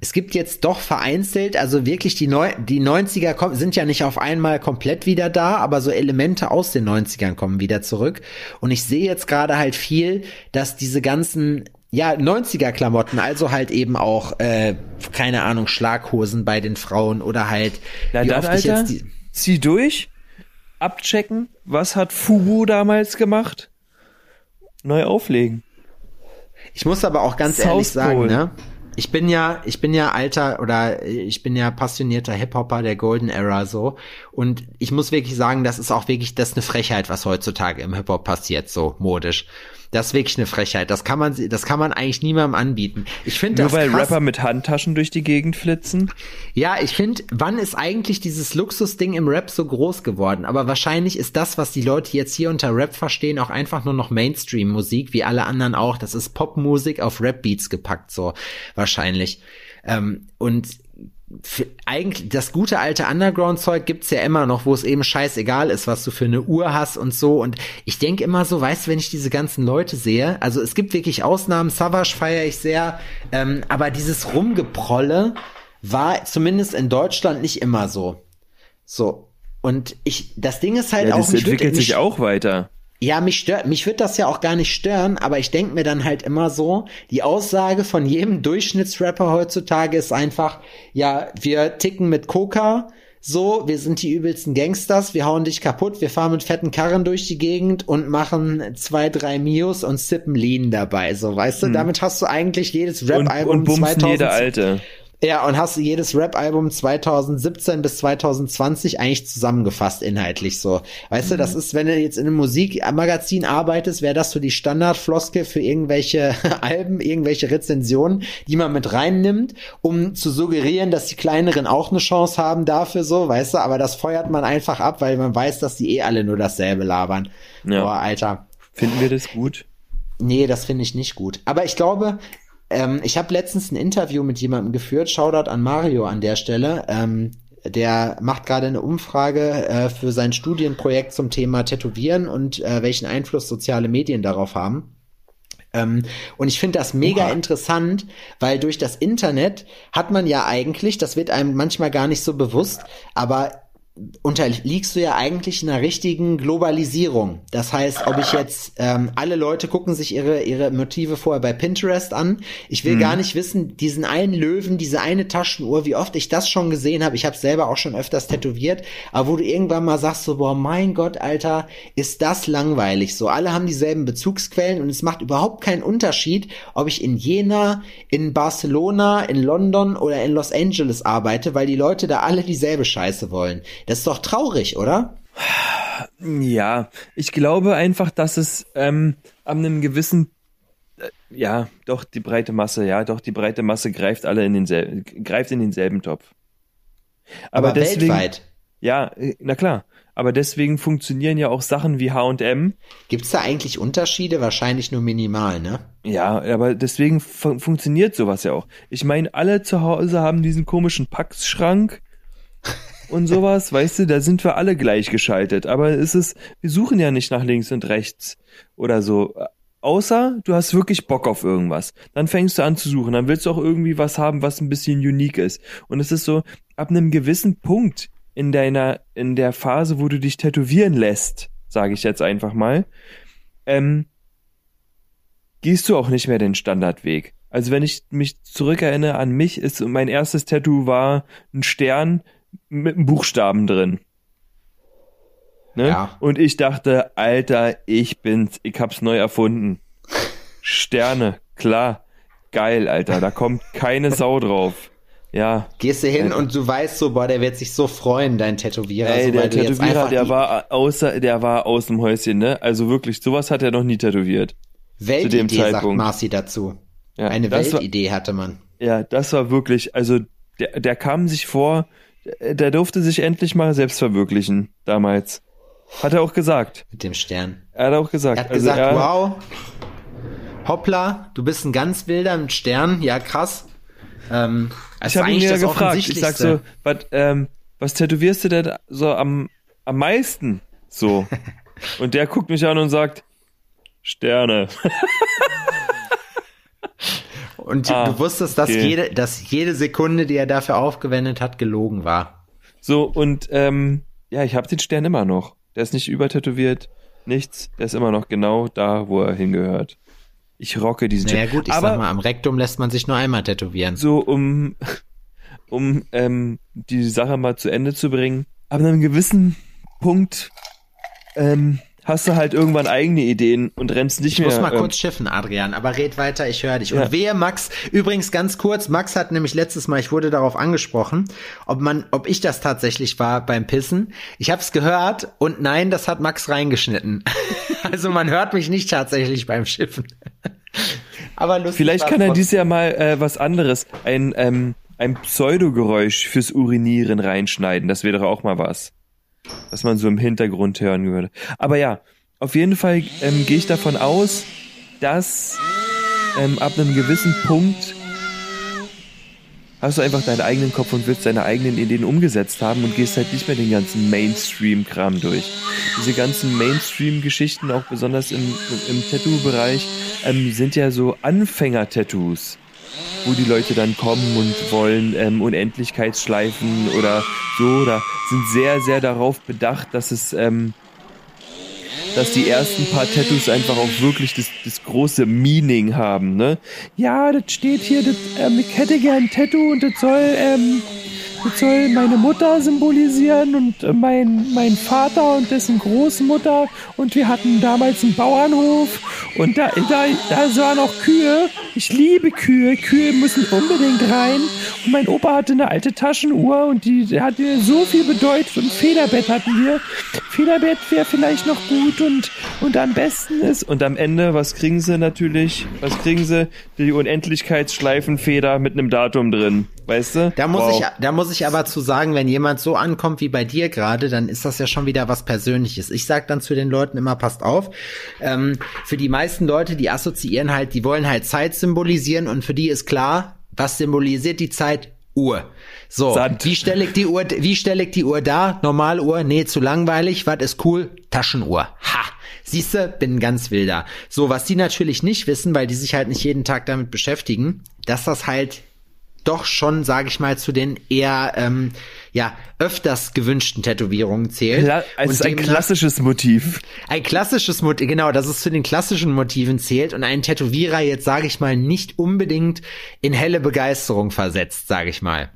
Es gibt jetzt doch vereinzelt, also wirklich die, Neu die 90er kommen, sind ja nicht auf einmal komplett wieder da, aber so Elemente aus den 90ern kommen wieder zurück. Und ich sehe jetzt gerade halt viel, dass diese ganzen ja, 90er Klamotten, also halt eben auch, äh, keine Ahnung, Schlaghosen bei den Frauen oder halt, Na wie dann, oft ich Alter, jetzt die, zieh durch, abchecken, was hat Fubu damals gemacht? Neu auflegen. Ich muss aber auch ganz South ehrlich sagen, Pole. ne? Ich bin ja, ich bin ja alter oder ich bin ja passionierter Hip-Hopper der Golden Era so. Und ich muss wirklich sagen, das ist auch wirklich, das ist eine Frechheit, was heutzutage im Hip-Hop passiert, so modisch. Das ist wirklich eine Frechheit. Das kann man, das kann man eigentlich niemandem anbieten. Ich finde Nur weil krass. Rapper mit Handtaschen durch die Gegend flitzen. Ja, ich finde, wann ist eigentlich dieses Luxusding im Rap so groß geworden? Aber wahrscheinlich ist das, was die Leute jetzt hier unter Rap verstehen, auch einfach nur noch Mainstream-Musik, wie alle anderen auch. Das ist Popmusik auf Rap-Beats gepackt, so wahrscheinlich. Ähm, und eigentlich das gute alte Underground-Zeug gibt's ja immer noch, wo es eben scheißegal ist, was du für eine Uhr hast und so. Und ich denke immer so, weißt du, wenn ich diese ganzen Leute sehe, also es gibt wirklich Ausnahmen, Savage feiere ich sehr, ähm, aber dieses Rumgeprolle war zumindest in Deutschland nicht immer so. So. Und ich, das Ding ist halt Ja, auch das entwickelt sich auch weiter. Ja, mich stört, mich wird das ja auch gar nicht stören, aber ich denk mir dann halt immer so, die Aussage von jedem Durchschnittsrapper heutzutage ist einfach, ja, wir ticken mit Coca, so, wir sind die übelsten Gangsters, wir hauen dich kaputt, wir fahren mit fetten Karren durch die Gegend und machen zwei, drei Mios und sippen Lean dabei, so, weißt du, damit hast du eigentlich jedes Hm. Und, Rap-Album und bumsen 2000 jeder Alte. Ja, und hast du jedes Rap-Album 2017 bis 2020 eigentlich zusammengefasst inhaltlich so. Weißt du, das ist, wenn du jetzt in einem Musikmagazin arbeitest, wäre das so die Standardfloskel für irgendwelche Alben, irgendwelche Rezensionen, die man mit reinnimmt, um zu suggerieren, dass die Kleineren auch eine Chance haben dafür so, weißt du, aber das feuert man einfach ab, weil man weiß, dass die eh alle nur dasselbe labern. Ja. Boah, Alter. Finden wir das gut? Nee, das finde ich nicht gut. Aber ich glaube, ähm, ich habe letztens ein Interview mit jemandem geführt, Shoutout an Mario an der Stelle. Ähm, der macht gerade eine Umfrage äh, für sein Studienprojekt zum Thema Tätowieren und äh, welchen Einfluss soziale Medien darauf haben. Ähm, und ich finde das mega interessant, weil durch das Internet hat man ja eigentlich, das wird einem manchmal gar nicht so bewusst, aber unterliegst du ja eigentlich einer richtigen Globalisierung. Das heißt, ob ich jetzt, ähm, alle Leute gucken sich ihre, ihre Motive vorher bei Pinterest an. Ich will gar nicht wissen, diesen einen Löwen, diese eine Taschenuhr, wie oft ich das schon gesehen habe. Ich habe selber auch schon öfters tätowiert, aber wo du irgendwann mal sagst so, boah, mein Gott, Alter, ist das langweilig. So, alle haben dieselben Bezugsquellen und es macht überhaupt keinen Unterschied, ob ich in Jena, in Barcelona, in London oder in Los Angeles arbeite, weil die Leute da alle dieselbe Scheiße wollen. Das ist doch traurig, oder? Ja, ich glaube einfach, dass es ähm, an einem gewissen, äh, ja, doch die breite Masse, ja, doch die breite Masse greift alle in denselben, greift in denselben Topf. Aber, Aber deswegen, weltweit. Ja, äh, na klar. Aber deswegen funktionieren ja auch Sachen wie H&M. Gibt's da eigentlich Unterschiede? Wahrscheinlich nur minimal, ne? Ja, aber deswegen fun funktioniert sowas ja auch. Ich meine, alle zu Hause haben diesen komischen Packschrank und sowas, weißt du, da sind wir alle gleichgeschaltet. Aber es ist, wir suchen ja nicht nach links und rechts oder so. Außer du hast wirklich Bock auf irgendwas. Dann fängst du an zu suchen. Dann willst du auch irgendwie was haben, was ein bisschen unique ist. Und es ist so, ab einem gewissen Punkt in deiner, in der Phase, wo du dich tätowieren lässt, sage ich jetzt einfach mal, ähm, gehst du auch nicht mehr den Standardweg. Also wenn ich mich zurückerinnere an mich, ist mein erstes Tattoo war ein Stern mit einem Buchstaben drin. Ne? Ja. Und ich dachte, Alter, ich bin's, ich hab's neu erfunden. Sterne, klar, geil, Alter, da kommt keine Sau drauf. Ja. Gehst du hin und du weißt so, boah, der wird sich so freuen, dein Tätowierer. Ey, so, der Tätowierer, der war außer, der war aus dem Häuschen, ne? Also wirklich, sowas hat er noch nie tätowiert. Weltidee, dem sagt. Marci dazu. Ja, Eine das war- Weltidee hatte man. Ja, das war wirklich, also der, der kam sich vor, der durfte sich endlich mal selbst verwirklichen damals. Hat er auch gesagt. Mit dem Stern. Er hat auch gesagt. Er hat also gesagt, er, wow, hoppla, du bist ein ganz wilder mit Stern, ja krass. Ähm, Ich ist habe ihn ja gefragt. Ich sag so, was, ähm, was tätowierst du denn so am, am meisten? So. Und der guckt mich an und sagt, Sterne. Und Ah, du wusstest, dass okay. jede, dass jede Sekunde, die er dafür aufgewendet hat, gelogen war. So, und ähm, ja, ich habe den Stern immer noch. Der ist nicht übertätowiert, nichts. Der ist immer noch genau da, wo er hingehört. Ich rocke diesen Naja Stern. gut, ich Aber sag mal, am Rektum lässt man sich nur einmal tätowieren. so, um, um ähm, die Sache mal zu Ende zu bringen, ab einem gewissen Punkt ähm, hast du halt irgendwann eigene Ideen und rennst nicht Ich mehr. muss mal ähm, kurz schiffen, Adrian, aber red weiter, ich höre dich. Ja. Und wehe, Max, übrigens ganz kurz, Max hat nämlich letztes Mal, ich wurde darauf angesprochen, ob man, ob ich das tatsächlich war beim Pissen. Ich habe es gehört und nein, das hat Max reingeschnitten. also man hört mich nicht tatsächlich beim Schiffen. aber lustig. Vielleicht kann er dieses Jahr mal äh, was anderes, ein, ähm, ein Pseudogeräusch fürs Urinieren reinschneiden. Das wäre doch auch mal was. Was man so im Hintergrund hören würde. Aber ja, auf jeden Fall ähm, gehe ich davon aus, dass ähm, ab einem gewissen Punkt hast du einfach deinen eigenen Kopf und willst deine eigenen Ideen umgesetzt haben und gehst halt nicht mehr den ganzen Mainstream-Kram durch. Diese ganzen Mainstream-Geschichten, auch besonders im, im Tattoo-Bereich, ähm, sind ja so Anfänger-Tattoos, wo die Leute dann kommen und wollen ähm, Unendlichkeitsschleifen oder so, oder sind sehr, sehr darauf bedacht, dass es ähm, dass die ersten paar Tattoos einfach auch wirklich das, das große Meaning haben, ne? Ja, das steht hier, das, ähm, ich hätte gern ein Tattoo und das soll, ähm, das soll meine Mutter symbolisieren und äh, mein, mein Vater und dessen Großmutter und wir hatten damals einen Bauernhof und da, da, da waren auch Kühe. Ich liebe Kühe. Kühe müssen unbedingt rein. Und mein Opa hatte eine alte Taschenuhr und die, hat mir so viel bedeutet und Federbett hatten wir. Federbett wäre vielleicht noch gut und, und am besten ist. Und am Ende, was kriegen sie natürlich? Was kriegen sie? Die Unendlichkeitsschleifenfeder mit einem Datum drin. Weißt du? Da muss, Wow. ich, da muss ich aber zu sagen, wenn jemand so ankommt wie bei dir gerade, dann ist das ja schon wieder was Persönliches. Ich sag dann zu den Leuten immer, passt auf. Ähm, für die meisten Leute, die assoziieren halt, die wollen halt Zeit symbolisieren und für die ist klar, was symbolisiert die Zeit? Uhr. So, Sand. wie stelle ich die Uhr, wie stelle ich die Uhr da? Normaluhr? Nee, zu langweilig. Was ist cool? Taschenuhr. Ha! Siehste, bin ganz wilder. So, was die natürlich nicht wissen, weil die sich halt nicht jeden Tag damit beschäftigen, dass das halt doch schon, sage ich mal, zu den eher ähm, ja öfters gewünschten Tätowierungen zählt. Kla also es ist ein klassisches Motiv. ein klassisches Motiv, genau, dass es zu den klassischen Motiven zählt und ein Tätowierer jetzt, sage ich mal, nicht unbedingt in helle Begeisterung versetzt, sage ich mal.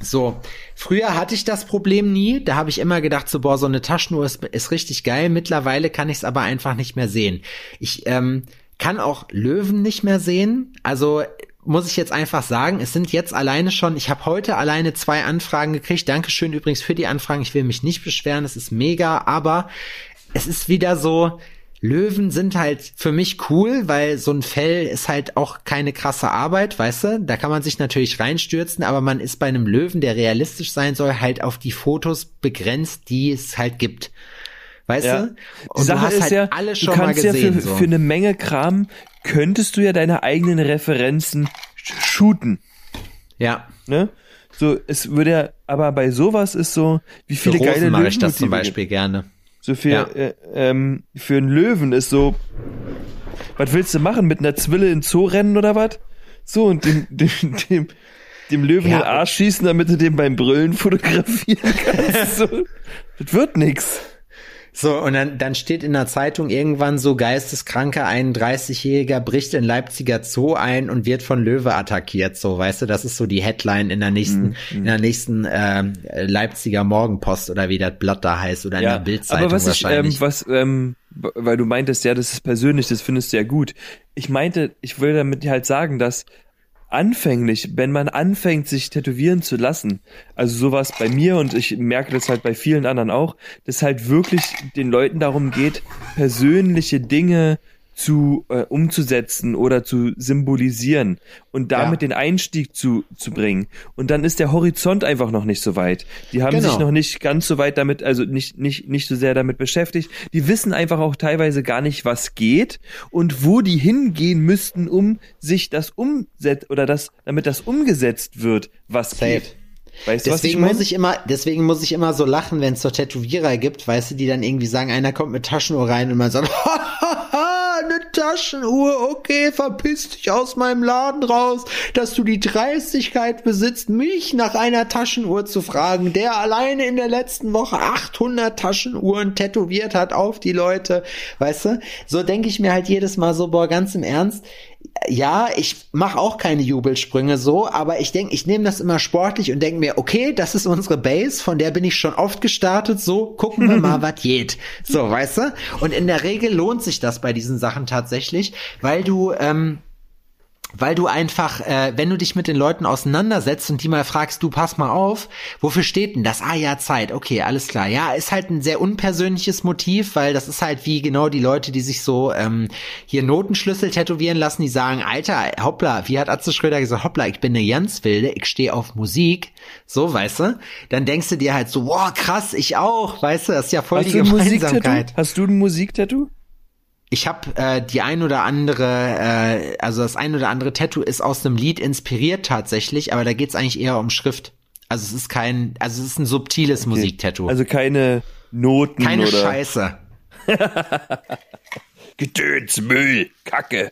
So, früher hatte ich das Problem nie. Da habe ich immer gedacht, so, boah, so eine Taschenuhr ist, ist richtig geil. Mittlerweile kann ich es aber einfach nicht mehr sehen. Ich ähm, kann auch Löwen nicht mehr sehen. Also muss ich jetzt einfach sagen, es sind jetzt alleine schon, ich habe heute alleine zwei Anfragen gekriegt. Dankeschön übrigens für die Anfragen. Ich will mich nicht beschweren, es ist mega, aber es ist wieder so, Löwen sind halt für mich cool, weil so ein Fell ist halt auch keine krasse Arbeit, weißt du? Da kann man sich natürlich reinstürzen, aber man ist bei einem Löwen, der realistisch sein soll, halt auf die Fotos begrenzt, die es halt gibt. Weißt Ja. du? Die Und Sache du hast ist halt ja, alle du schon mal kannst ja gesehen. für, so. für eine Menge Kram könntest du ja deine eigenen Referenzen shooten, ja. ne? So, es würde ja, aber bei sowas ist so, wie Für viele geile Rosen mache ich das zum gibt. Beispiel gerne. So für, Ja. äh, ähm, für einen Löwen ist so, was willst du machen? Mit einer Zwille in Zoo rennen oder was? So, und dem, dem, dem, dem Löwen Ja. in den Arsch schießen, damit du den beim Brüllen fotografieren kannst. so. Das wird nix. So, und dann, dann steht in der Zeitung irgendwann so geisteskranker 31-Jähriger bricht in Leipziger Zoo ein und wird von Löwe attackiert. So, weißt du, das ist so die Headline in der nächsten, Mhm, in der nächsten ähm, Leipziger Morgenpost oder wie das Blatt da heißt oder in der Bildzeitung aber was ich, ähm, wahrscheinlich. was, ähm, weil du meintest, ja, das ist persönlich, das findest du ja gut. Ich meinte, ich will damit halt sagen, dass anfänglich, wenn man anfängt, sich tätowieren zu lassen, also sowas bei mir und ich merke das halt bei vielen anderen auch, dass halt wirklich den Leuten darum geht, persönliche Dinge zu äh, umzusetzen oder zu symbolisieren und damit Ja. den Einstieg zu zu bringen und dann ist der Horizont einfach noch nicht so weit. Die haben Genau. sich noch nicht ganz so weit damit, also nicht nicht nicht so sehr damit beschäftigt. Die wissen einfach auch teilweise gar nicht, was geht und wo die hingehen müssten, um sich das umsetzt oder das damit das umgesetzt wird, was Safe. geht. Weißt du, was ich Deswegen meine? muss ich immer, deswegen muss ich immer so lachen, wenn es so Tätowierer gibt, weißt du, die dann irgendwie sagen, einer kommt mit Taschenuhr rein und man sagt, eine Taschenuhr, okay, verpiss dich aus meinem Laden raus, dass du die Dreistigkeit besitzt, mich nach einer Taschenuhr zu fragen, der alleine in der letzten Woche 800 Taschenuhren tätowiert hat auf die Leute, weißt du? So denke ich mir halt jedes Mal so, boah, ganz im Ernst, ja, ich mache auch keine Jubelsprünge so, aber ich denke, ich nehme das immer sportlich und denke mir, okay, das ist unsere Base, von der bin ich schon oft gestartet, so gucken wir mal, was geht. So, weißt du? Und in der Regel lohnt sich das bei diesen Sachen tatsächlich, weil du ähm, weil du einfach, äh, wenn du dich mit den Leuten auseinandersetzt und die mal fragst, du pass mal auf, wofür steht denn das? Ah ja, Zeit, okay, alles klar. Ja, ist halt ein sehr unpersönliches Motiv, weil das ist halt wie genau die Leute, die sich so ähm, hier Notenschlüssel tätowieren lassen, die sagen, Alter, hoppla, wie hat Atze Schröder gesagt, hoppla, ich bin eine ganz wilde, ich stehe auf Musik, so, weißt du? Dann denkst du dir halt so, wow, krass, ich auch, weißt du, das ist ja voll Hast die? Gemeinsamkeit. Hast du ein Musiktattoo? Ich habe äh, die ein oder andere, äh, also das ein oder andere Tattoo ist aus einem Lied inspiriert tatsächlich, aber da geht's eigentlich eher um Schrift. Also es ist kein, also es ist ein subtiles Musiktattoo. Also keine Noten Keine oder Scheiße. Gedöns, Müll, Kacke.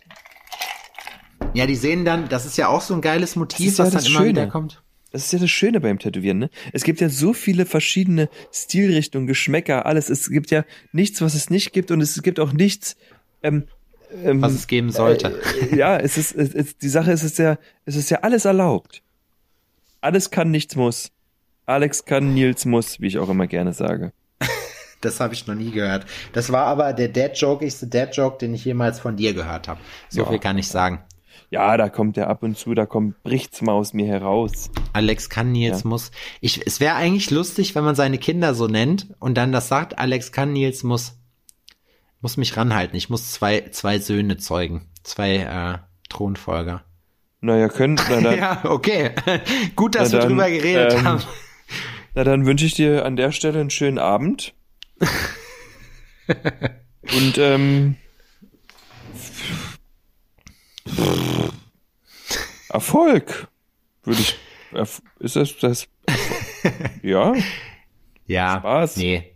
Ja, die sehen dann, das ist ja auch so ein geiles Motiv, ist ja was dann das immer Schöne. wieder kommt. Das ist ja das Schöne beim Tätowieren, ne? Es gibt ja so viele verschiedene Stilrichtungen, Geschmäcker, alles. Es gibt ja nichts, was es nicht gibt und es gibt auch nichts, ähm, ähm, Was es geben sollte. Äh, ja, es ist, es ist, die Sache ist, es ist ja, es ist ja alles erlaubt. Alles kann, nichts muss. Alex kann, Nils muss, wie ich auch immer gerne sage. Das habe ich noch nie gehört. Das war aber der Dad-Joke-igste Dad-Joke, den ich jemals von dir gehört habe. So Ja. viel kann ich sagen. Ja, da kommt der ab und zu, da kommt, bricht's mal aus mir heraus. Alex kann, Nils Ja. muss. Ich, es wäre eigentlich lustig, wenn man seine Kinder so nennt und dann das sagt, Alex kann, Nils muss. Muss mich ranhalten. Ich muss zwei, zwei Söhne zeugen. Zwei äh, Thronfolger. Naja, können, na dann, Ja, okay. Gut, dass Na wir dann, drüber geredet ähm, haben. Na, dann wünsche ich dir an der Stelle einen schönen Abend. Und ähm, Erfolg, würde ich. Erf ist das das? Ja, Ja. Spaß. Nee.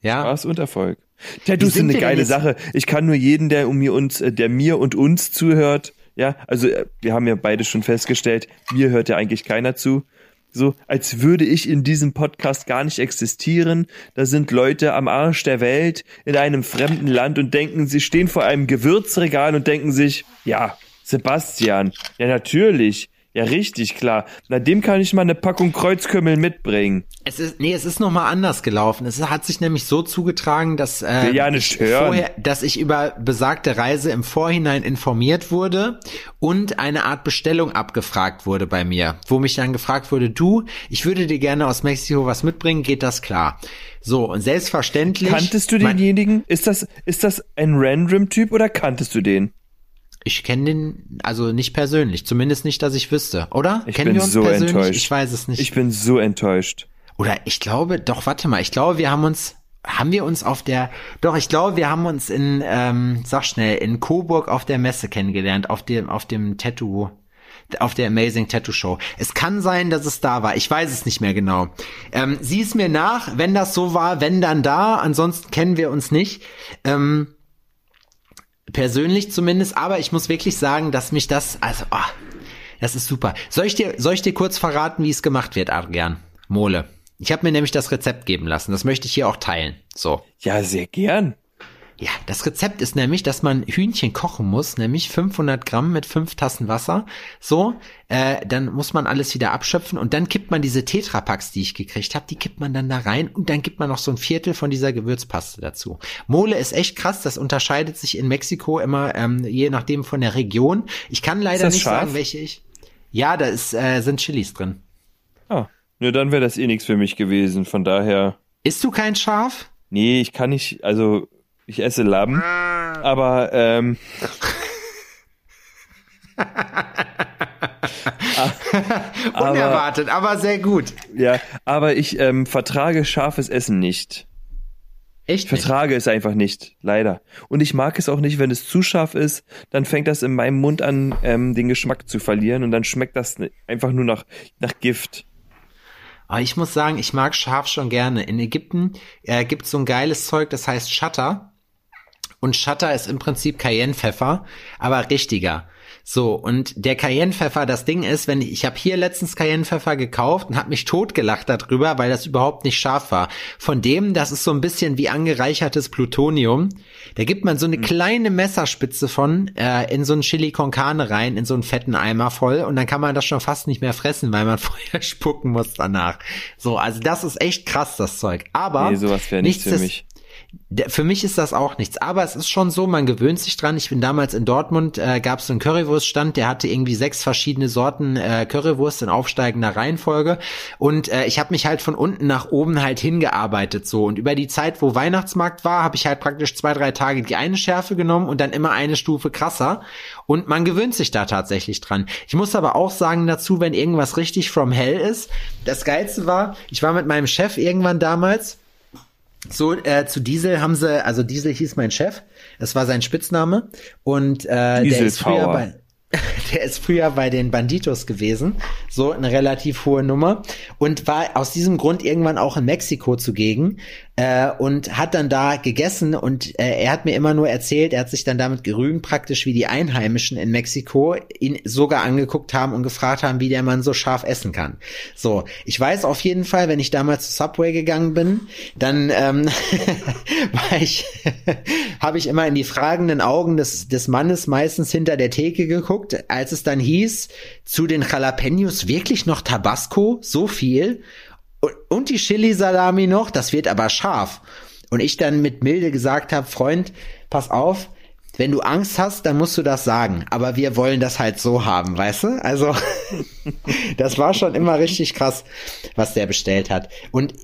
Ja. Spaß und Erfolg. Tattoos sind eine geile Sache. Ich kann nur jeden, der um mir uns, äh, der mir und uns zuhört, ja, also äh, wir haben ja beide schon festgestellt, mir hört ja eigentlich keiner zu. So, als würde ich in diesem Podcast gar nicht existieren. Da sind Leute am Arsch der Welt in einem fremden Land und denken, sie stehen vor einem Gewürzregal und denken sich, ja, Sebastian, ja natürlich, ja richtig klar. Na, dem kann ich mal eine Packung Kreuzkümmel mitbringen. Es ist, nee, es ist noch mal anders gelaufen. Es hat sich nämlich so zugetragen, dass, äh, ja vorher, dass ich über besagte Reise im Vorhinein informiert wurde und eine Art Bestellung abgefragt wurde bei mir, wo mich dann gefragt wurde, du, ich würde dir gerne aus Mexiko was mitbringen, geht das klar? So, und selbstverständlich. Kanntest du denjenigen? Ist das, ist das ein Random-Typ oder kanntest du den? Ich kenne den, also nicht persönlich, zumindest nicht, dass ich wüsste, oder? Ich Kennen bin wir uns so persönlich? enttäuscht. Ich weiß es nicht. Ich bin so enttäuscht. Oder ich glaube, doch, warte mal, ich glaube, wir haben uns, haben wir uns auf der, doch, ich glaube, wir haben uns in, ähm, sag schnell, in Coburg auf der Messe kennengelernt, auf dem, auf dem Tattoo, auf der Amazing Tattoo Show. Es kann sein, dass es da war. Ich weiß es nicht mehr genau. Ähm, sieh es mir nach, wenn das so war, wenn dann da. Ansonsten kennen wir uns nicht. Ähm, persönlich zumindest. Aber ich muss wirklich sagen, dass mich das, also, ah, das ist super. Soll ich dir, soll ich dir kurz verraten, wie es gemacht wird, Adrian? Mole. Ich habe mir nämlich das Rezept geben lassen. Das möchte ich hier auch teilen. So. Ja, sehr gern. Ja, das Rezept ist nämlich, dass man Hühnchen kochen muss, nämlich 500 Gramm mit 5 Tassen Wasser. So, äh, dann muss man alles wieder abschöpfen und dann kippt man diese Tetrapacks, die ich gekriegt habe, die kippt man dann da rein und dann gibt man noch so ein Viertel von dieser Gewürzpaste dazu. Mole ist echt krass, das unterscheidet sich in Mexiko immer ähm, je nachdem von der Region. Ich kann leider nicht scharf? sagen, welche ich. Ja, da ist, äh, sind Chilis drin. Ah, nur dann wäre das eh nichts für mich gewesen. Von daher, Isst du kein Schaf? nee, ich kann nicht, also ich esse Lamm, aber ähm, Unerwartet, aber sehr gut. ja, aber ich ähm, vertrage scharfes Essen nicht. Echt nicht? Vertrage es einfach nicht, leider. Und ich mag es auch nicht, wenn es zu scharf ist, dann fängt das in meinem Mund an, ähm, den Geschmack zu verlieren und dann schmeckt das einfach nur nach, nach Gift. Aber ich muss sagen, ich mag scharf schon gerne. In Ägypten äh, gibt so ein geiles Zeug, das heißt Shatter. Und Shatter ist im Prinzip Cayennepfeffer, aber richtiger. So, und der Cayennepfeffer, das Ding ist, wenn ich, ich habe hier letztens Cayennepfeffer gekauft und habe mich totgelacht darüber, weil das überhaupt nicht scharf war. Von dem, das ist so ein bisschen wie angereichertes Plutonium. Da gibt man so eine kleine Messerspitze von äh, in so einen Chili con Carne rein, in so einen fetten Eimer voll und dann kann man das schon fast nicht mehr fressen, weil man vorher spucken muss danach. So, also das ist echt krass, das Zeug. Aber Nee, sowas wäre nichts für mich. Für mich ist das auch nichts, aber es ist schon so, man gewöhnt sich dran. Ich bin damals in Dortmund, äh, gab es einen Currywurststand, der hatte irgendwie sechs verschiedene Sorten äh, Currywurst in aufsteigender Reihenfolge und äh, ich habe mich halt von unten nach oben halt hingearbeitet so und über die Zeit, wo Weihnachtsmarkt war, habe ich halt praktisch zwei, drei Tage die eine Schärfe genommen und dann immer eine Stufe krasser und man gewöhnt sich da tatsächlich dran. Ich muss aber auch sagen dazu, wenn irgendwas richtig from hell ist, das Geilste war, ich war mit meinem Chef irgendwann damals so, äh, zu Diesel haben sie, also Diesel hieß mein Chef, das war sein Spitzname. Und äh, der ist früher Power. bei der ist früher bei den Banditos gewesen, so eine relativ hohe Nummer. Und war aus diesem Grund irgendwann auch in Mexiko zugegen äh, und hat dann da gegessen und äh, er hat mir immer nur erzählt, er hat sich dann damit gerühmt praktisch, wie die Einheimischen in Mexiko ihn sogar angeguckt haben und gefragt haben, wie der Mann so scharf essen kann. So, ich weiß auf jeden Fall, wenn ich damals zu Subway gegangen bin, dann ähm, war ich, habe ich immer in die fragenden Augen des, des Mannes meistens hinter der Theke geguckt, als es dann hieß, zu den Jalapenos wirklich noch Tabasco, so viel und, die Chili-Salami noch, das wird aber scharf. Und ich dann mit Milde gesagt habe, Freund, pass auf, wenn du Angst hast, dann musst du das sagen. Aber wir wollen das halt so haben, weißt du? Also, das war schon immer richtig krass, was der bestellt hat. Und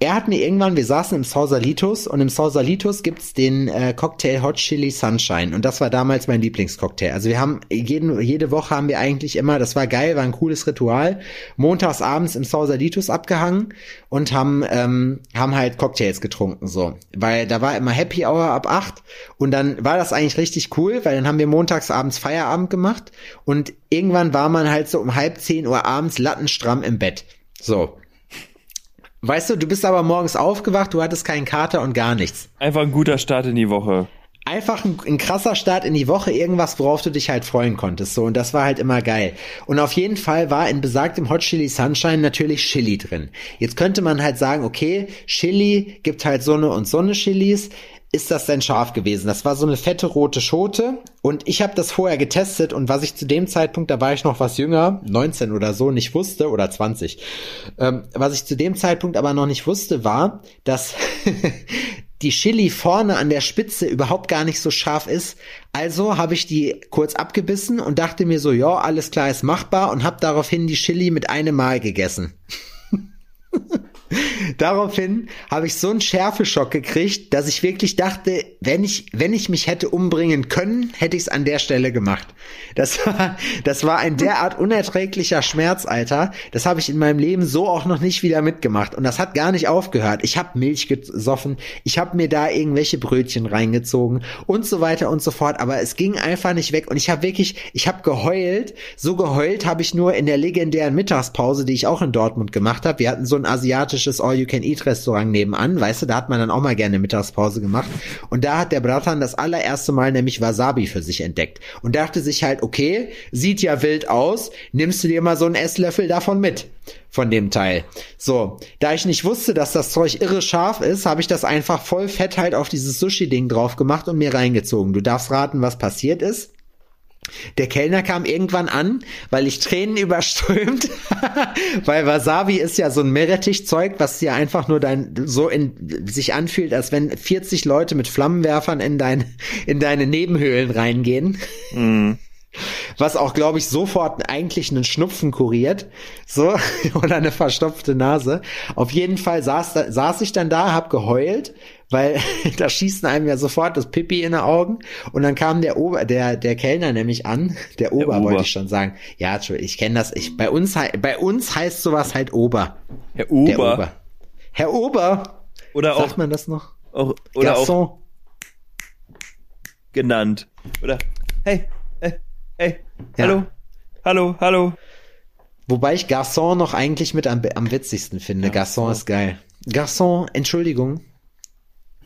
er hat mir irgendwann, wir saßen im Sausalitos und im Sausalitos gibt's den äh, Cocktail Hot Chili Sunshine und das war damals mein Lieblingscocktail. Also wir haben jeden, jede Woche haben wir eigentlich immer, das war geil, war ein cooles Ritual, montags abends im Sausalitos abgehangen und haben ähm, haben halt Cocktails getrunken so, weil da war immer Happy Hour ab acht und dann war das eigentlich richtig cool, weil dann haben wir montags abends Feierabend gemacht und irgendwann war man halt so um halb zehn Uhr abends lattenstramm im Bett. So, Weißt du, du bist aber morgens aufgewacht, du hattest keinen Kater und gar nichts. Einfach ein guter Start in die Woche. Einfach ein, ein krasser Start in die Woche, irgendwas, worauf du dich halt freuen konntest. So, und das war halt immer geil. Und auf jeden Fall war in besagtem Hot Chili Sunshine natürlich Chili drin. Jetzt könnte man halt sagen, okay, Chili gibt halt so eine und so eine Chilis. Ist das denn scharf gewesen? Das war so eine fette rote Schote und ich habe das vorher getestet und was ich zu dem Zeitpunkt, da war ich noch was jünger, 19 oder so, nicht wusste oder 20. Ähm, was ich zu dem Zeitpunkt aber noch nicht wusste, war, dass die Chili vorne an der Spitze überhaupt gar nicht so scharf ist. Also habe ich die kurz abgebissen und dachte mir so, ja, alles klar ist machbar und habe daraufhin die Chili mit einem Mal gegessen. Daraufhin habe ich so einen Schärfeschock gekriegt, dass ich wirklich dachte, wenn ich, wenn ich mich hätte umbringen können, hätte ich es an der Stelle gemacht. Das war, das war ein derart unerträglicher Schmerz, Alter. Das habe ich in meinem Leben so auch noch nicht wieder mitgemacht. Und das hat gar nicht aufgehört. Ich habe Milch gesoffen, ich habe mir da irgendwelche Brötchen reingezogen und so weiter und so fort. Aber es ging einfach nicht weg. Und ich habe wirklich, ich habe geheult. So geheult habe ich nur in der legendären Mittagspause, die ich auch in Dortmund gemacht habe. Wir hatten so ein asiatisches All-You-Can-Eat-Restaurant nebenan, weißt du, da hat man dann auch mal gerne Mittagspause gemacht. Und da hat der Bratan das allererste Mal nämlich Wasabi für sich entdeckt und dachte sich halt, okay, sieht ja wild aus, nimmst du dir mal so einen Esslöffel davon mit von dem Teil. So, da ich nicht wusste, dass das Zeug irre scharf ist, habe ich das einfach voll fett halt auf dieses Sushi-Ding drauf gemacht und mir reingezogen. Du darfst raten, was passiert ist. Der Kellner kam irgendwann an, weil ich Tränen überströmt, weil Wasabi ist ja so ein Meerrettichzeug, was dir einfach nur dein so in sich anfühlt, als wenn 40 Leute mit Flammenwerfern in dein in deine Nebenhöhlen reingehen. Mm. Was auch, glaube ich, sofort eigentlich einen Schnupfen kuriert, so oder eine verstopfte Nase. Auf jeden Fall saß, saß ich dann da, hab geheult, weil da schießen einem ja sofort das Pipi in die Augen und dann kam der Ober, der der Kellner nämlich an, der Ober, der Ober. wollte ich schon sagen. Ja, Entschuldigung, ich kenne das. Ich bei uns bei uns heißt sowas halt Ober. Herr Ober. Der Ober. Herr Ober. Oder Sagt auch man das noch? Auch, oder Garçon. auch genannt. Oder hey, hey, hey, ja. hallo, hallo, hallo. Wobei ich Garçon noch eigentlich mit am, am witzigsten finde. Ja, Garçon so. ist geil. Garçon, Entschuldigung.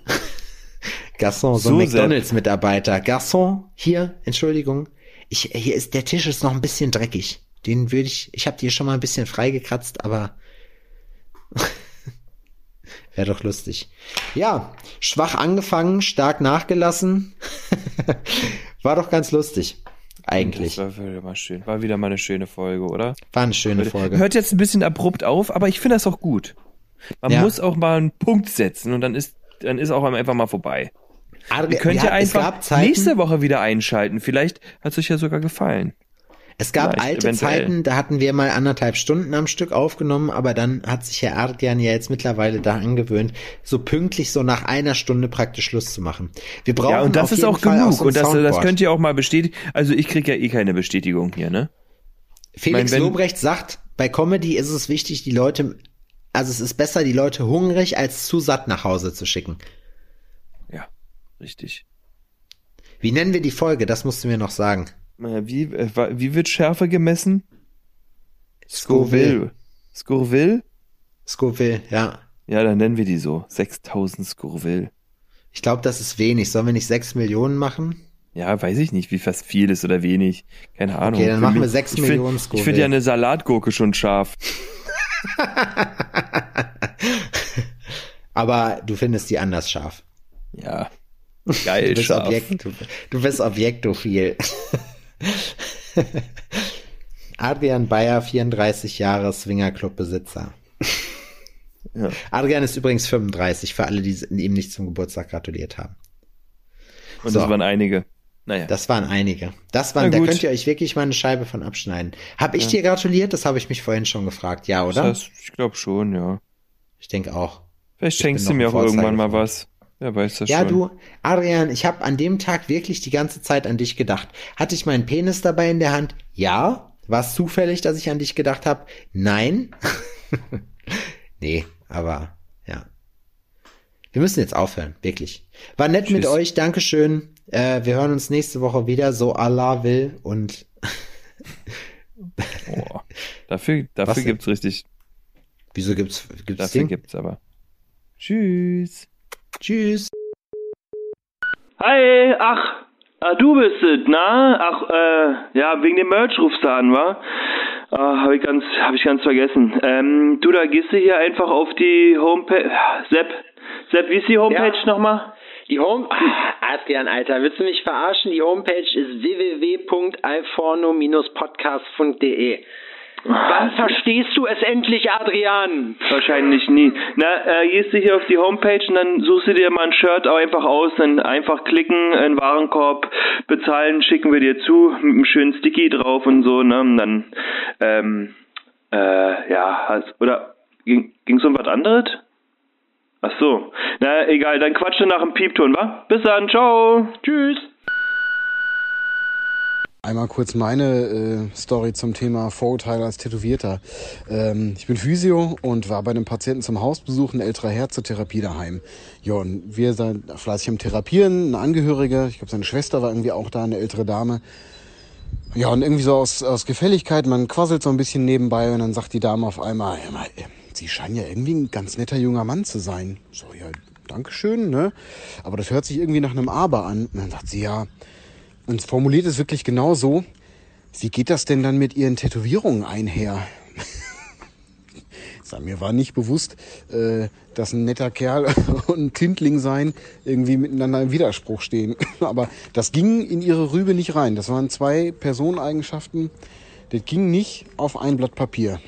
Garçon, so, ein McDonalds-Mitarbeiter. Garçon, hier, Entschuldigung. Ich, hier ist, der Tisch ist noch ein bisschen dreckig. Den würde ich, ich habe dir schon mal ein bisschen freigekratzt, aber wäre doch lustig. Ja, schwach angefangen, stark nachgelassen. War doch ganz lustig. Eigentlich. Das war wieder mal schön. War wieder mal eine schöne Folge, oder? War eine schöne Folge. Hört jetzt ein bisschen abrupt auf, aber ich finde das auch gut. Man ja. muss auch mal einen Punkt setzen und dann ist, dann ist auch einfach mal vorbei. Ihr könnt ja, einfach Zeiten, nächste Woche wieder einschalten. Vielleicht hat es euch ja sogar gefallen. Es gab Vielleicht, alte eventuell. Zeiten, da hatten wir mal anderthalb Stunden am Stück aufgenommen, aber dann hat sich Herr Artgern ja jetzt mittlerweile da angewöhnt, so pünktlich so nach einer Stunde praktisch Schluss zu machen. Wir brauchen ja, und das ist auch Fall genug. Auch und das, das könnt ihr auch mal bestätigen. Also ich krieg ja eh keine Bestätigung hier, ne? Felix meine, Lobrecht sagt, bei Comedy ist es wichtig, die Leute, also es ist besser, die Leute hungrig als zu satt nach Hause zu schicken. Richtig. Wie nennen wir die Folge? Das musst du mir noch sagen. Wie, äh, wie wird Schärfe gemessen? Scoville. Scoville? Scoville, ja. Ja, dann nennen wir die so. 6000 Scoville. Ich glaube, das ist wenig. Sollen wir nicht 6 Millionen machen? Ja, weiß ich nicht, wie fast viel ist oder wenig. Keine Ahnung. Okay, dann machen wir 6 Millionen Scoville. Ich finde ja eine Salatgurke schon scharf. Aber du findest die anders scharf. Ja. Geil, du bist, scharf. Objekt, du, du bist objektophil. Adrian Bayer, 34 Jahre Swingerclub-Besitzer. Ja. Adrian ist übrigens 35, für alle, die ihm nicht zum Geburtstag gratuliert haben. Und so. das waren einige. Naja. Das waren einige. Das waren, da könnt ihr euch wirklich mal eine Scheibe von abschneiden. Hab ich ja. dir gratuliert? Das habe ich mich vorhin schon gefragt. Ja, oder? Das heißt, ich glaube schon, ja. Ich denke auch. Vielleicht schenkst du mir auch irgendwann mal was. Wer weiß das ja, schon. du, Adrian, ich habe an dem Tag wirklich die ganze Zeit an dich gedacht. Hatte ich meinen Penis dabei in der Hand? Ja. War es zufällig, dass ich an dich gedacht habe? Nein. nee, aber ja. Wir müssen jetzt aufhören, wirklich. War nett Tschüss. mit euch, Dankeschön. Äh, wir hören uns nächste Woche wieder, so Allah will und oh, dafür dafür gibt's richtig. Wieso gibt's gibt's Dafür Ding? gibt's aber. Tschüss. Tschüss. Hi, ach, ah, du bist es, na? Ach, äh, ja, wegen dem Merch rufst du an, wa? Ah, habe ich ganz, habe ich ganz vergessen. Ähm, du, da gehst du hier einfach auf die Homepage. Sepp, Sepp, wie ist die Homepage ja. nochmal? Die Home, ah, Adrian, Alter, willst du mich verarschen? Die Homepage ist www.alforno-podcast.de. Wann verstehst du es endlich, Adrian? Wahrscheinlich nie. Na, äh, gehst du hier auf die Homepage und dann suchst du dir mal ein Shirt auch einfach aus, dann einfach klicken, einen Warenkorb bezahlen, schicken wir dir zu, mit einem schönen Sticky drauf und so, ne? Und dann, ähm, äh, ja, oder Ging, ging's um was anderes? Ach so. Na, egal, dann quatsche nach dem Piepton, wa? Bis dann, ciao. Tschüss. Einmal kurz meine äh, Story zum Thema Vorurteile als Tätowierter. Ähm, ich bin Physio und war bei einem Patienten zum Hausbesuch, ein älterer Herr zur Therapie daheim. Ja, und wir sind fleißig am Therapieren, eine Angehörige, ich glaube seine Schwester war irgendwie auch da, eine ältere Dame. Ja, und irgendwie so aus, aus Gefälligkeit, man quasselt so ein bisschen nebenbei und dann sagt die Dame auf einmal, ja, mal, Sie scheinen ja irgendwie ein ganz netter junger Mann zu sein. So, ja, Dankeschön, ne? Aber das hört sich irgendwie nach einem Aber an. Und dann sagt sie, ja, und formuliert es wirklich genau so, wie geht das denn dann mit Ihren Tätowierungen einher? mir war nicht bewusst, äh, dass ein netter Kerl und ein Tintling sein irgendwie miteinander im Widerspruch stehen. Aber das ging in ihre Rübe nicht rein. Das waren zwei Personeneigenschaften. Das ging nicht auf ein Blatt Papier.